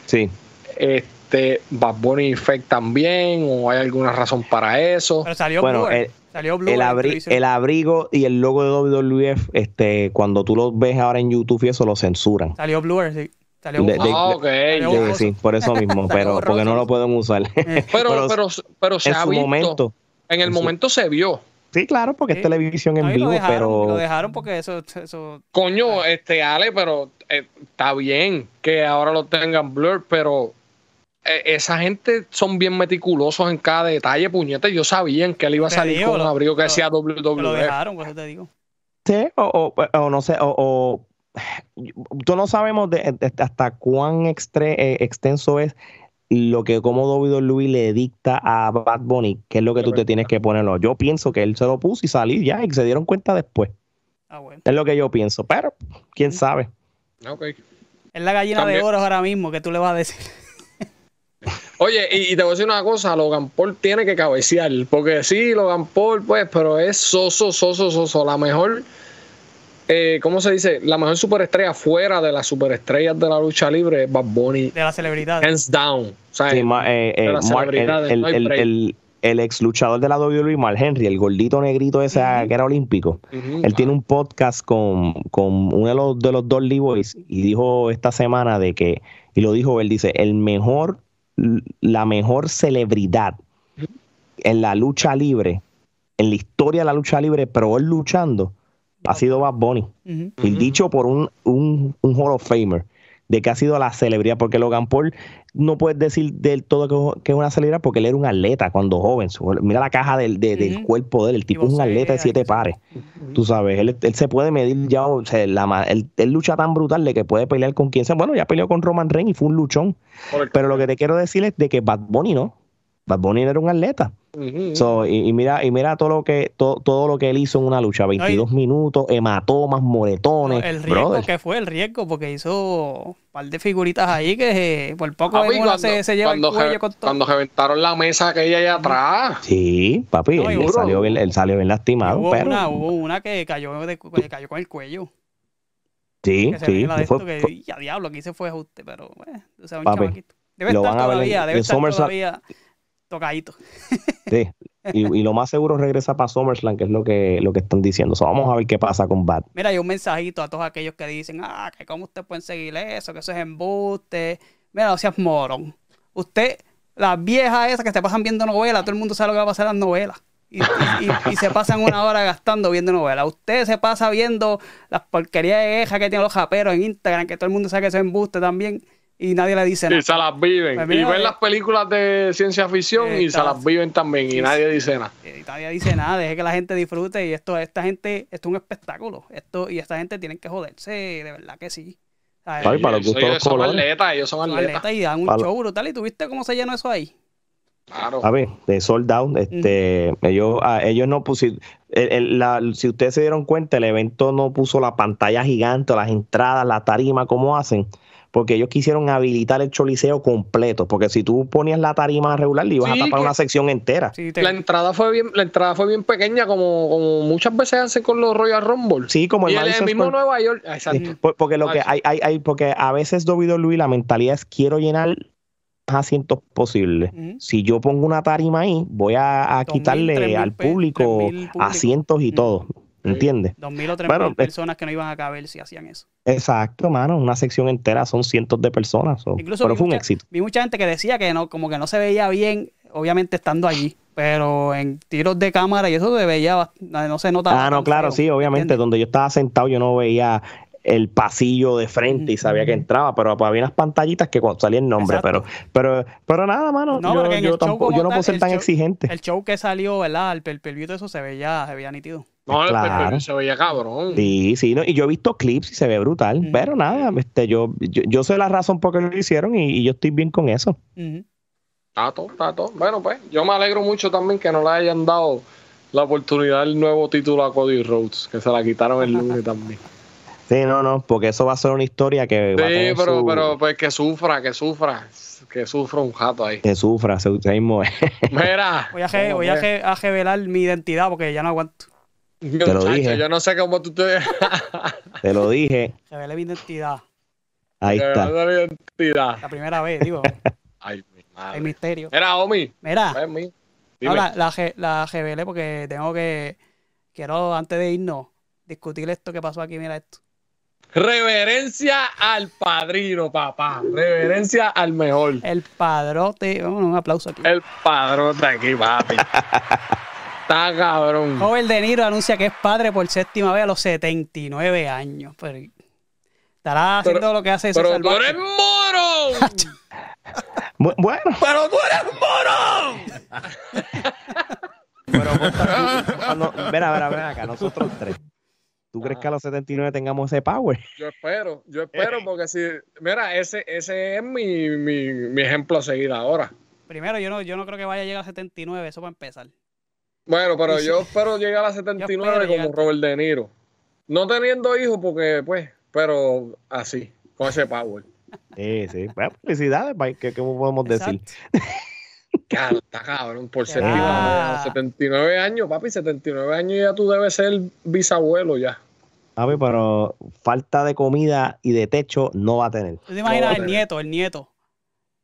[SPEAKER 5] Sí.
[SPEAKER 3] Este, Bad Bunny Fake también, o hay alguna razón para eso.
[SPEAKER 2] Pero salió
[SPEAKER 5] Bueno,
[SPEAKER 2] Blue.
[SPEAKER 5] el-
[SPEAKER 2] salió Blue
[SPEAKER 5] El, abri- abrigo y el logo de WWF, este, cuando tú lo ves ahora en YouTube y eso lo censuran.
[SPEAKER 2] Salió Blue, sí. Salió
[SPEAKER 5] De- de-
[SPEAKER 3] Ah, ok.
[SPEAKER 2] Salió
[SPEAKER 5] Sí,
[SPEAKER 2] borroso.
[SPEAKER 5] sí, por eso mismo, pero porque no lo pueden usar.
[SPEAKER 2] Eh,
[SPEAKER 3] Pero,
[SPEAKER 5] Pero
[SPEAKER 3] pero, pero se
[SPEAKER 5] en
[SPEAKER 3] ha
[SPEAKER 5] su
[SPEAKER 3] visto.
[SPEAKER 5] momento.
[SPEAKER 3] En el
[SPEAKER 5] en su-
[SPEAKER 3] momento se vio.
[SPEAKER 5] Sí, claro, porque
[SPEAKER 2] Sí.
[SPEAKER 5] es televisión en
[SPEAKER 2] No, y lo
[SPEAKER 5] vivo,
[SPEAKER 2] dejaron,
[SPEAKER 5] pero
[SPEAKER 2] Lo dejaron porque eso. eso
[SPEAKER 3] Coño, este Ale, pero eh, está bien que ahora lo tengan blur, pero eh, esa gente son bien meticulosos en cada detalle, puñete. Yo sabían que él iba a salir
[SPEAKER 2] digo,
[SPEAKER 3] con un abrigo que
[SPEAKER 2] lo-
[SPEAKER 3] decía
[SPEAKER 2] lo
[SPEAKER 3] WWE.
[SPEAKER 2] dejaron, por eso te digo.
[SPEAKER 5] Sí, o, o- o no sé, o, o- tú no sabemos de- de- hasta cuán extre- eh, extenso es lo que como WWE le dicta a Bad Bunny, que es lo que tú te tienes que ponerlo. Yo pienso que él se lo puso y salí ya, y se dieron cuenta después.
[SPEAKER 2] Ah, bueno.
[SPEAKER 5] Es lo que yo pienso, pero quién sabe.
[SPEAKER 3] Ok.
[SPEAKER 2] Es la gallina
[SPEAKER 3] También-
[SPEAKER 2] de oro ahora mismo que tú le vas a decir.
[SPEAKER 3] Oye, y, y te voy a decir una cosa, Logan Paul tiene que cabecear, porque sí, Logan Paul, pues, pero es soso, soso, soso, la mejor, eh, ¿cómo se dice? La mejor superestrella fuera de las superestrellas de la lucha libre es Bad Bunny,
[SPEAKER 2] De la celebridad.
[SPEAKER 3] hands down. O sea,
[SPEAKER 5] Sí, ma- eh, eh,
[SPEAKER 3] de las
[SPEAKER 5] Mark-
[SPEAKER 3] celebridades,
[SPEAKER 5] el-
[SPEAKER 3] no hay
[SPEAKER 5] el-
[SPEAKER 3] break.
[SPEAKER 5] el- el ex luchador de la WWE, Mark Henry, el gordito negrito ese que era olímpico. Él tiene un podcast con, con uno de los, de los Dolly Boys y dijo esta semana de que, y lo dijo él, dice, el mejor, la mejor celebridad en la lucha libre, en la historia de la lucha libre, pero él luchando, ha sido Bad Bunny.
[SPEAKER 2] Ujú.
[SPEAKER 5] Y dicho por un, un, un Hall of Famer, de que ha sido la celebridad, porque Logan Paul no puedes decir del todo que, que es una celebridad, porque él era un atleta cuando joven. Mira la caja del, de- del cuerpo de él, el tipo es un atleta de siete pares. Tú sabes, él, él se puede medir ya, o sea, la él, él lucha tan brutal de que puede pelear con quien sea. Bueno, ya peleó con Roman Reigns y fue un luchón.
[SPEAKER 3] Correcto.
[SPEAKER 5] Pero lo que te quiero decir es de que Bad Bunny no. Bad Bunny era un atleta. So, y, y mira, y mira todo lo que todo, todo lo que él hizo en una lucha, 22 minutos, hematomas, moretones,
[SPEAKER 2] El riesgo
[SPEAKER 5] brother.
[SPEAKER 2] que fue el riesgo, porque hizo un par de figuritas ahí que eh, por poco
[SPEAKER 3] Papi, cuando,
[SPEAKER 2] se, se lleva el
[SPEAKER 3] cuando,
[SPEAKER 2] cuello
[SPEAKER 3] re-
[SPEAKER 2] con todo.
[SPEAKER 3] cuando reventaron la mesa aquella allá atrás.
[SPEAKER 5] Sí, papi,
[SPEAKER 2] No,
[SPEAKER 5] él, salió bien, él salió bien lastimado,
[SPEAKER 2] hubo,
[SPEAKER 5] pero
[SPEAKER 2] una, hubo una que cayó, de- que cayó con el cuello.
[SPEAKER 5] sí,
[SPEAKER 2] Que se
[SPEAKER 5] sí,
[SPEAKER 2] ve la de
[SPEAKER 5] fue-
[SPEAKER 2] esto que,
[SPEAKER 5] fue-
[SPEAKER 2] ya diablo, que hice fue ajuste, pero bueno, o sea, un
[SPEAKER 5] Papi, lo
[SPEAKER 2] estar
[SPEAKER 5] van a ver en-
[SPEAKER 2] todavía, debe
[SPEAKER 5] en
[SPEAKER 2] estar
[SPEAKER 5] SummerSlam.
[SPEAKER 2] todavía tocadito.
[SPEAKER 5] sí. Y, y lo más seguro regresa para SummerSlam, que es lo que, lo que están diciendo. So, vamos a ver qué pasa con Bad.
[SPEAKER 2] Mira, hay un mensajito a todos aquellos que dicen, ah, que cómo usted pueden seguir eso, que eso es embuste. Mira, no seas morón. Usted, las viejas esas que se pasan viendo novelas, todo el mundo sabe lo que va a pasar en las novelas. Y, y- y- y se pasan una hora gastando viendo novelas. Usted se pasa viendo las porquerías de quejas que tienen los japeros en Instagram, que todo el mundo sabe que eso es embuste también, y nadie le dice
[SPEAKER 3] Y
[SPEAKER 2] nada.
[SPEAKER 3] se las viven.
[SPEAKER 2] Pues
[SPEAKER 3] y ven
[SPEAKER 2] eh,
[SPEAKER 3] las películas de ciencia ficción y se las viven también. Y nadie dice nada.
[SPEAKER 2] Y nadie dice nada, deje que la gente disfrute y esto, esta gente, esto es un espectáculo. Esto, y esta gente tiene que joderse, de verdad que sí.
[SPEAKER 5] Papi, para los
[SPEAKER 3] Ellos- son atletas, ellos son atletas.
[SPEAKER 2] y dan un
[SPEAKER 5] Para-
[SPEAKER 2] show brutal. ¿Y tuviste cómo se llenó eso ahí?
[SPEAKER 3] Claro.
[SPEAKER 5] A ver, de sold out, este, ellos, ah, ellos no pusieron, el- el- la- si ustedes se dieron cuenta, el evento no puso la pantalla gigante, las entradas, la tarima, como hacen, porque ellos quisieron habilitar el choliseo completo, porque si tú ponías la tarima regular, le ibas
[SPEAKER 3] Sí,
[SPEAKER 5] a tapar
[SPEAKER 3] que-
[SPEAKER 5] una sección entera.
[SPEAKER 2] Sí, te-
[SPEAKER 3] La entrada fue bien, la entrada fue bien pequeña, como, como muchas veces hacen con los Royal Rumble.
[SPEAKER 5] Sí, como el
[SPEAKER 3] y el, mismo Nueva York.
[SPEAKER 5] Sí,
[SPEAKER 3] Exacto.
[SPEAKER 5] por- porque lo que hay, hay, hay, porque a veces WWE la mentalidad es quiero llenar más asientos posibles. Si yo pongo una tarima ahí, voy a, quitarle al público. asientos y
[SPEAKER 2] Mm.
[SPEAKER 5] todo. ¿Entiendes?
[SPEAKER 2] Dos mil o tres mil
[SPEAKER 5] eh,
[SPEAKER 2] personas que no iban a caber si hacían eso.
[SPEAKER 5] Exacto, mano. Una sección entera son cientos de personas. so,
[SPEAKER 2] Incluso
[SPEAKER 5] pero fue un éxito.
[SPEAKER 2] Vi mucha gente que decía que no, como que no se veía bien, obviamente estando allí. Pero en tiros de cámara y eso se veía, no se notaba.
[SPEAKER 5] Ah, no, claro,
[SPEAKER 2] feo,
[SPEAKER 5] sí, obviamente.
[SPEAKER 2] ¿entiendes?
[SPEAKER 5] Donde yo estaba sentado, yo no veía el pasillo de frente y sabía que entraba, pero había unas pantallitas que cuando salía el nombre, pero,
[SPEAKER 2] Exacto.
[SPEAKER 5] pero, pero nada, mano.
[SPEAKER 2] No,
[SPEAKER 5] yo, yo
[SPEAKER 2] el
[SPEAKER 5] tampoco, yo no puedo ser
[SPEAKER 2] el
[SPEAKER 5] tan
[SPEAKER 2] show-
[SPEAKER 5] exigente.
[SPEAKER 2] El show que salió, ¿verdad? El per view de eso se veía, se veía nítido.
[SPEAKER 3] No, el-
[SPEAKER 5] Claro.
[SPEAKER 3] el- se veía cabrón.
[SPEAKER 5] Sí, sí, no, y yo he visto clips y se ve brutal, pero nada, este, yo, yo, yo sé la razón por qué lo hicieron y, y yo estoy bien con eso.
[SPEAKER 3] Está todo, está todo. Bueno, pues yo me alegro mucho también que no le hayan dado la oportunidad del nuevo título a Cody Rhodes, que se la quitaron el lunes también.
[SPEAKER 5] Sí, no, no, porque eso va a ser una historia que va a
[SPEAKER 3] Sí,
[SPEAKER 5] tener
[SPEAKER 3] pero,
[SPEAKER 5] su-
[SPEAKER 3] pero pues que sufra, que sufra, que sufra un jato ahí.
[SPEAKER 5] que sufra, se, se mismo es.
[SPEAKER 3] Mira,
[SPEAKER 2] Voy, a, re-
[SPEAKER 3] ¿cómo
[SPEAKER 2] voy a,
[SPEAKER 3] que?
[SPEAKER 2] re- a revelar mi identidad porque ya no aguanto.
[SPEAKER 5] Te lo dije.
[SPEAKER 3] Yo no sé cómo tú te.
[SPEAKER 5] Te lo dije,
[SPEAKER 2] Revelé mi identidad.
[SPEAKER 5] ahí está.
[SPEAKER 3] la identidad.
[SPEAKER 2] La primera vez, digo.
[SPEAKER 3] Ay, mi
[SPEAKER 2] Hay
[SPEAKER 3] madre.
[SPEAKER 2] misterio.
[SPEAKER 3] Era Omi.
[SPEAKER 2] Mira,
[SPEAKER 3] Dime.
[SPEAKER 2] la, la, revelé porque tengo que. Quiero, antes de irnos, discutir esto que pasó aquí. Mira esto.
[SPEAKER 3] Reverencia al padrino, papá. Reverencia al mejor.
[SPEAKER 2] El padrote. Bueno, un aplauso aquí.
[SPEAKER 3] El padrón de aquí, papi. está cabrón.
[SPEAKER 2] Robert De Niro anuncia que es padre por séptima vez a los 79 años. Pero estará haciendo
[SPEAKER 3] Pero-
[SPEAKER 2] lo que hace
[SPEAKER 3] Pero
[SPEAKER 2] César
[SPEAKER 3] tú eres moro.
[SPEAKER 5] Bu- Bueno,
[SPEAKER 6] ¡Pero tú eres mono!
[SPEAKER 5] pero cuando, verá, verá, verá acá, nosotros tres. ¿Tú crees que a los 79 tengamos ese power?
[SPEAKER 3] Yo espero, yo espero, porque si. Mira, ese, ese es mi, mi, mi ejemplo a seguir ahora.
[SPEAKER 2] Primero, yo no, yo no creo que vaya a llegar a 79, eso para empezar.
[SPEAKER 3] Bueno, pero
[SPEAKER 2] Sí.
[SPEAKER 3] yo espero llegar a
[SPEAKER 2] Yo
[SPEAKER 3] 79
[SPEAKER 2] espero
[SPEAKER 3] como. Robert De Niro. No teniendo hijos, porque, pues, pero así, con ese power.
[SPEAKER 5] Sí, sí. Bueno, felicidades, ¿qué, qué podemos decir?
[SPEAKER 3] Está cabrón, por séptima vez. 79 años, papi, 79 años ya tú debes ser bisabuelo ya.
[SPEAKER 5] Papi, pero falta de comida y de techo no va a tener.
[SPEAKER 2] ¿Tú te imaginas
[SPEAKER 3] No,
[SPEAKER 2] el nieto, el nieto?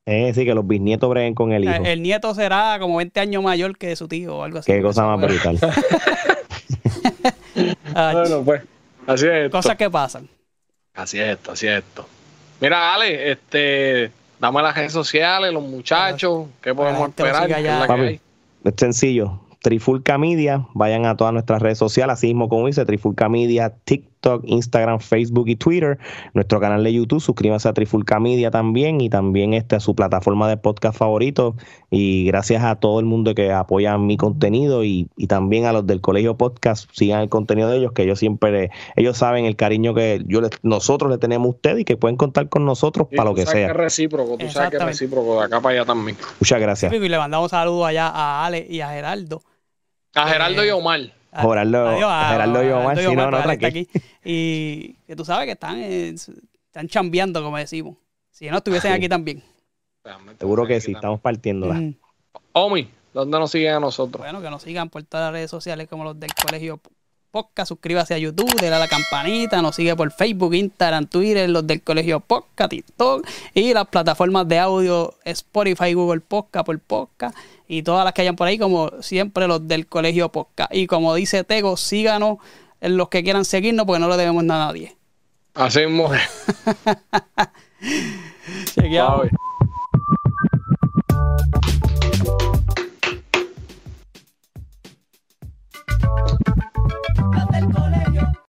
[SPEAKER 5] Es decir, que los bisnietos breguen con el hijo.
[SPEAKER 2] El, el nieto será como 20 años mayor que su tío o algo así.
[SPEAKER 5] Qué cosa más brutal.
[SPEAKER 2] ah,
[SPEAKER 3] Bueno, pues, así es esto.
[SPEAKER 2] Cosas que pasan.
[SPEAKER 3] Así es esto, así es esto. Mira, Ale, este, dame las redes sociales, los muchachos, ¿qué podemos esperar?
[SPEAKER 2] siga
[SPEAKER 3] ¿Qué
[SPEAKER 2] ya.
[SPEAKER 3] es la que
[SPEAKER 5] Papi. Es sencillo. Trifulca Media, vayan a todas nuestras redes sociales, así mismo como dice, Trifulca Media, TikTok, Instagram, Facebook y Twitter, nuestro canal de YouTube, suscríbanse a Trifulca Media también y también este, a su plataforma de podcast favorito y gracias a todo el mundo que apoya mi contenido y, y también a los del Colegio Podcast, sigan el contenido de ellos, que ellos siempre, ellos saben el cariño que yo les- nosotros le tenemos a ustedes y que pueden contar con nosotros
[SPEAKER 3] Sí,
[SPEAKER 5] para lo
[SPEAKER 3] tú
[SPEAKER 5] que
[SPEAKER 3] sabes
[SPEAKER 5] sea.
[SPEAKER 3] es recíproco, tú sabes que es recíproco de acá para allá también.
[SPEAKER 5] Muchas gracias.
[SPEAKER 2] Y le mandamos saludos allá a Ale y a Geraldo.
[SPEAKER 3] A Geraldo y Omar.
[SPEAKER 2] A-
[SPEAKER 5] Geraldo-
[SPEAKER 2] adiós, a-
[SPEAKER 5] Geraldo y Omar, sí, no, no.
[SPEAKER 2] Y que tú sabes que están, eh, están chambeando, como decimos. Si no estuviesen aquí también.
[SPEAKER 5] Seguro que sí,
[SPEAKER 3] también.
[SPEAKER 5] estamos partiéndola.
[SPEAKER 2] Ujú.
[SPEAKER 3] Omi, ¿dónde nos siguen a nosotros?
[SPEAKER 2] Bueno, que nos sigan por todas las redes sociales como los del Colegio Podcast. Suscríbase a YouTube, dale a la campanita. Nos sigue por Facebook, Instagram, Twitter, los del Colegio Podcast, TikTok y las plataformas de audio Spotify, Google Podcast, por Podcast y todas las que hayan por ahí, como siempre los del Colegio Podcast. Y como dice Tego, síganos los que quieran seguirnos porque no le debemos nada a nadie. Hacemos.
[SPEAKER 3] Chequeado.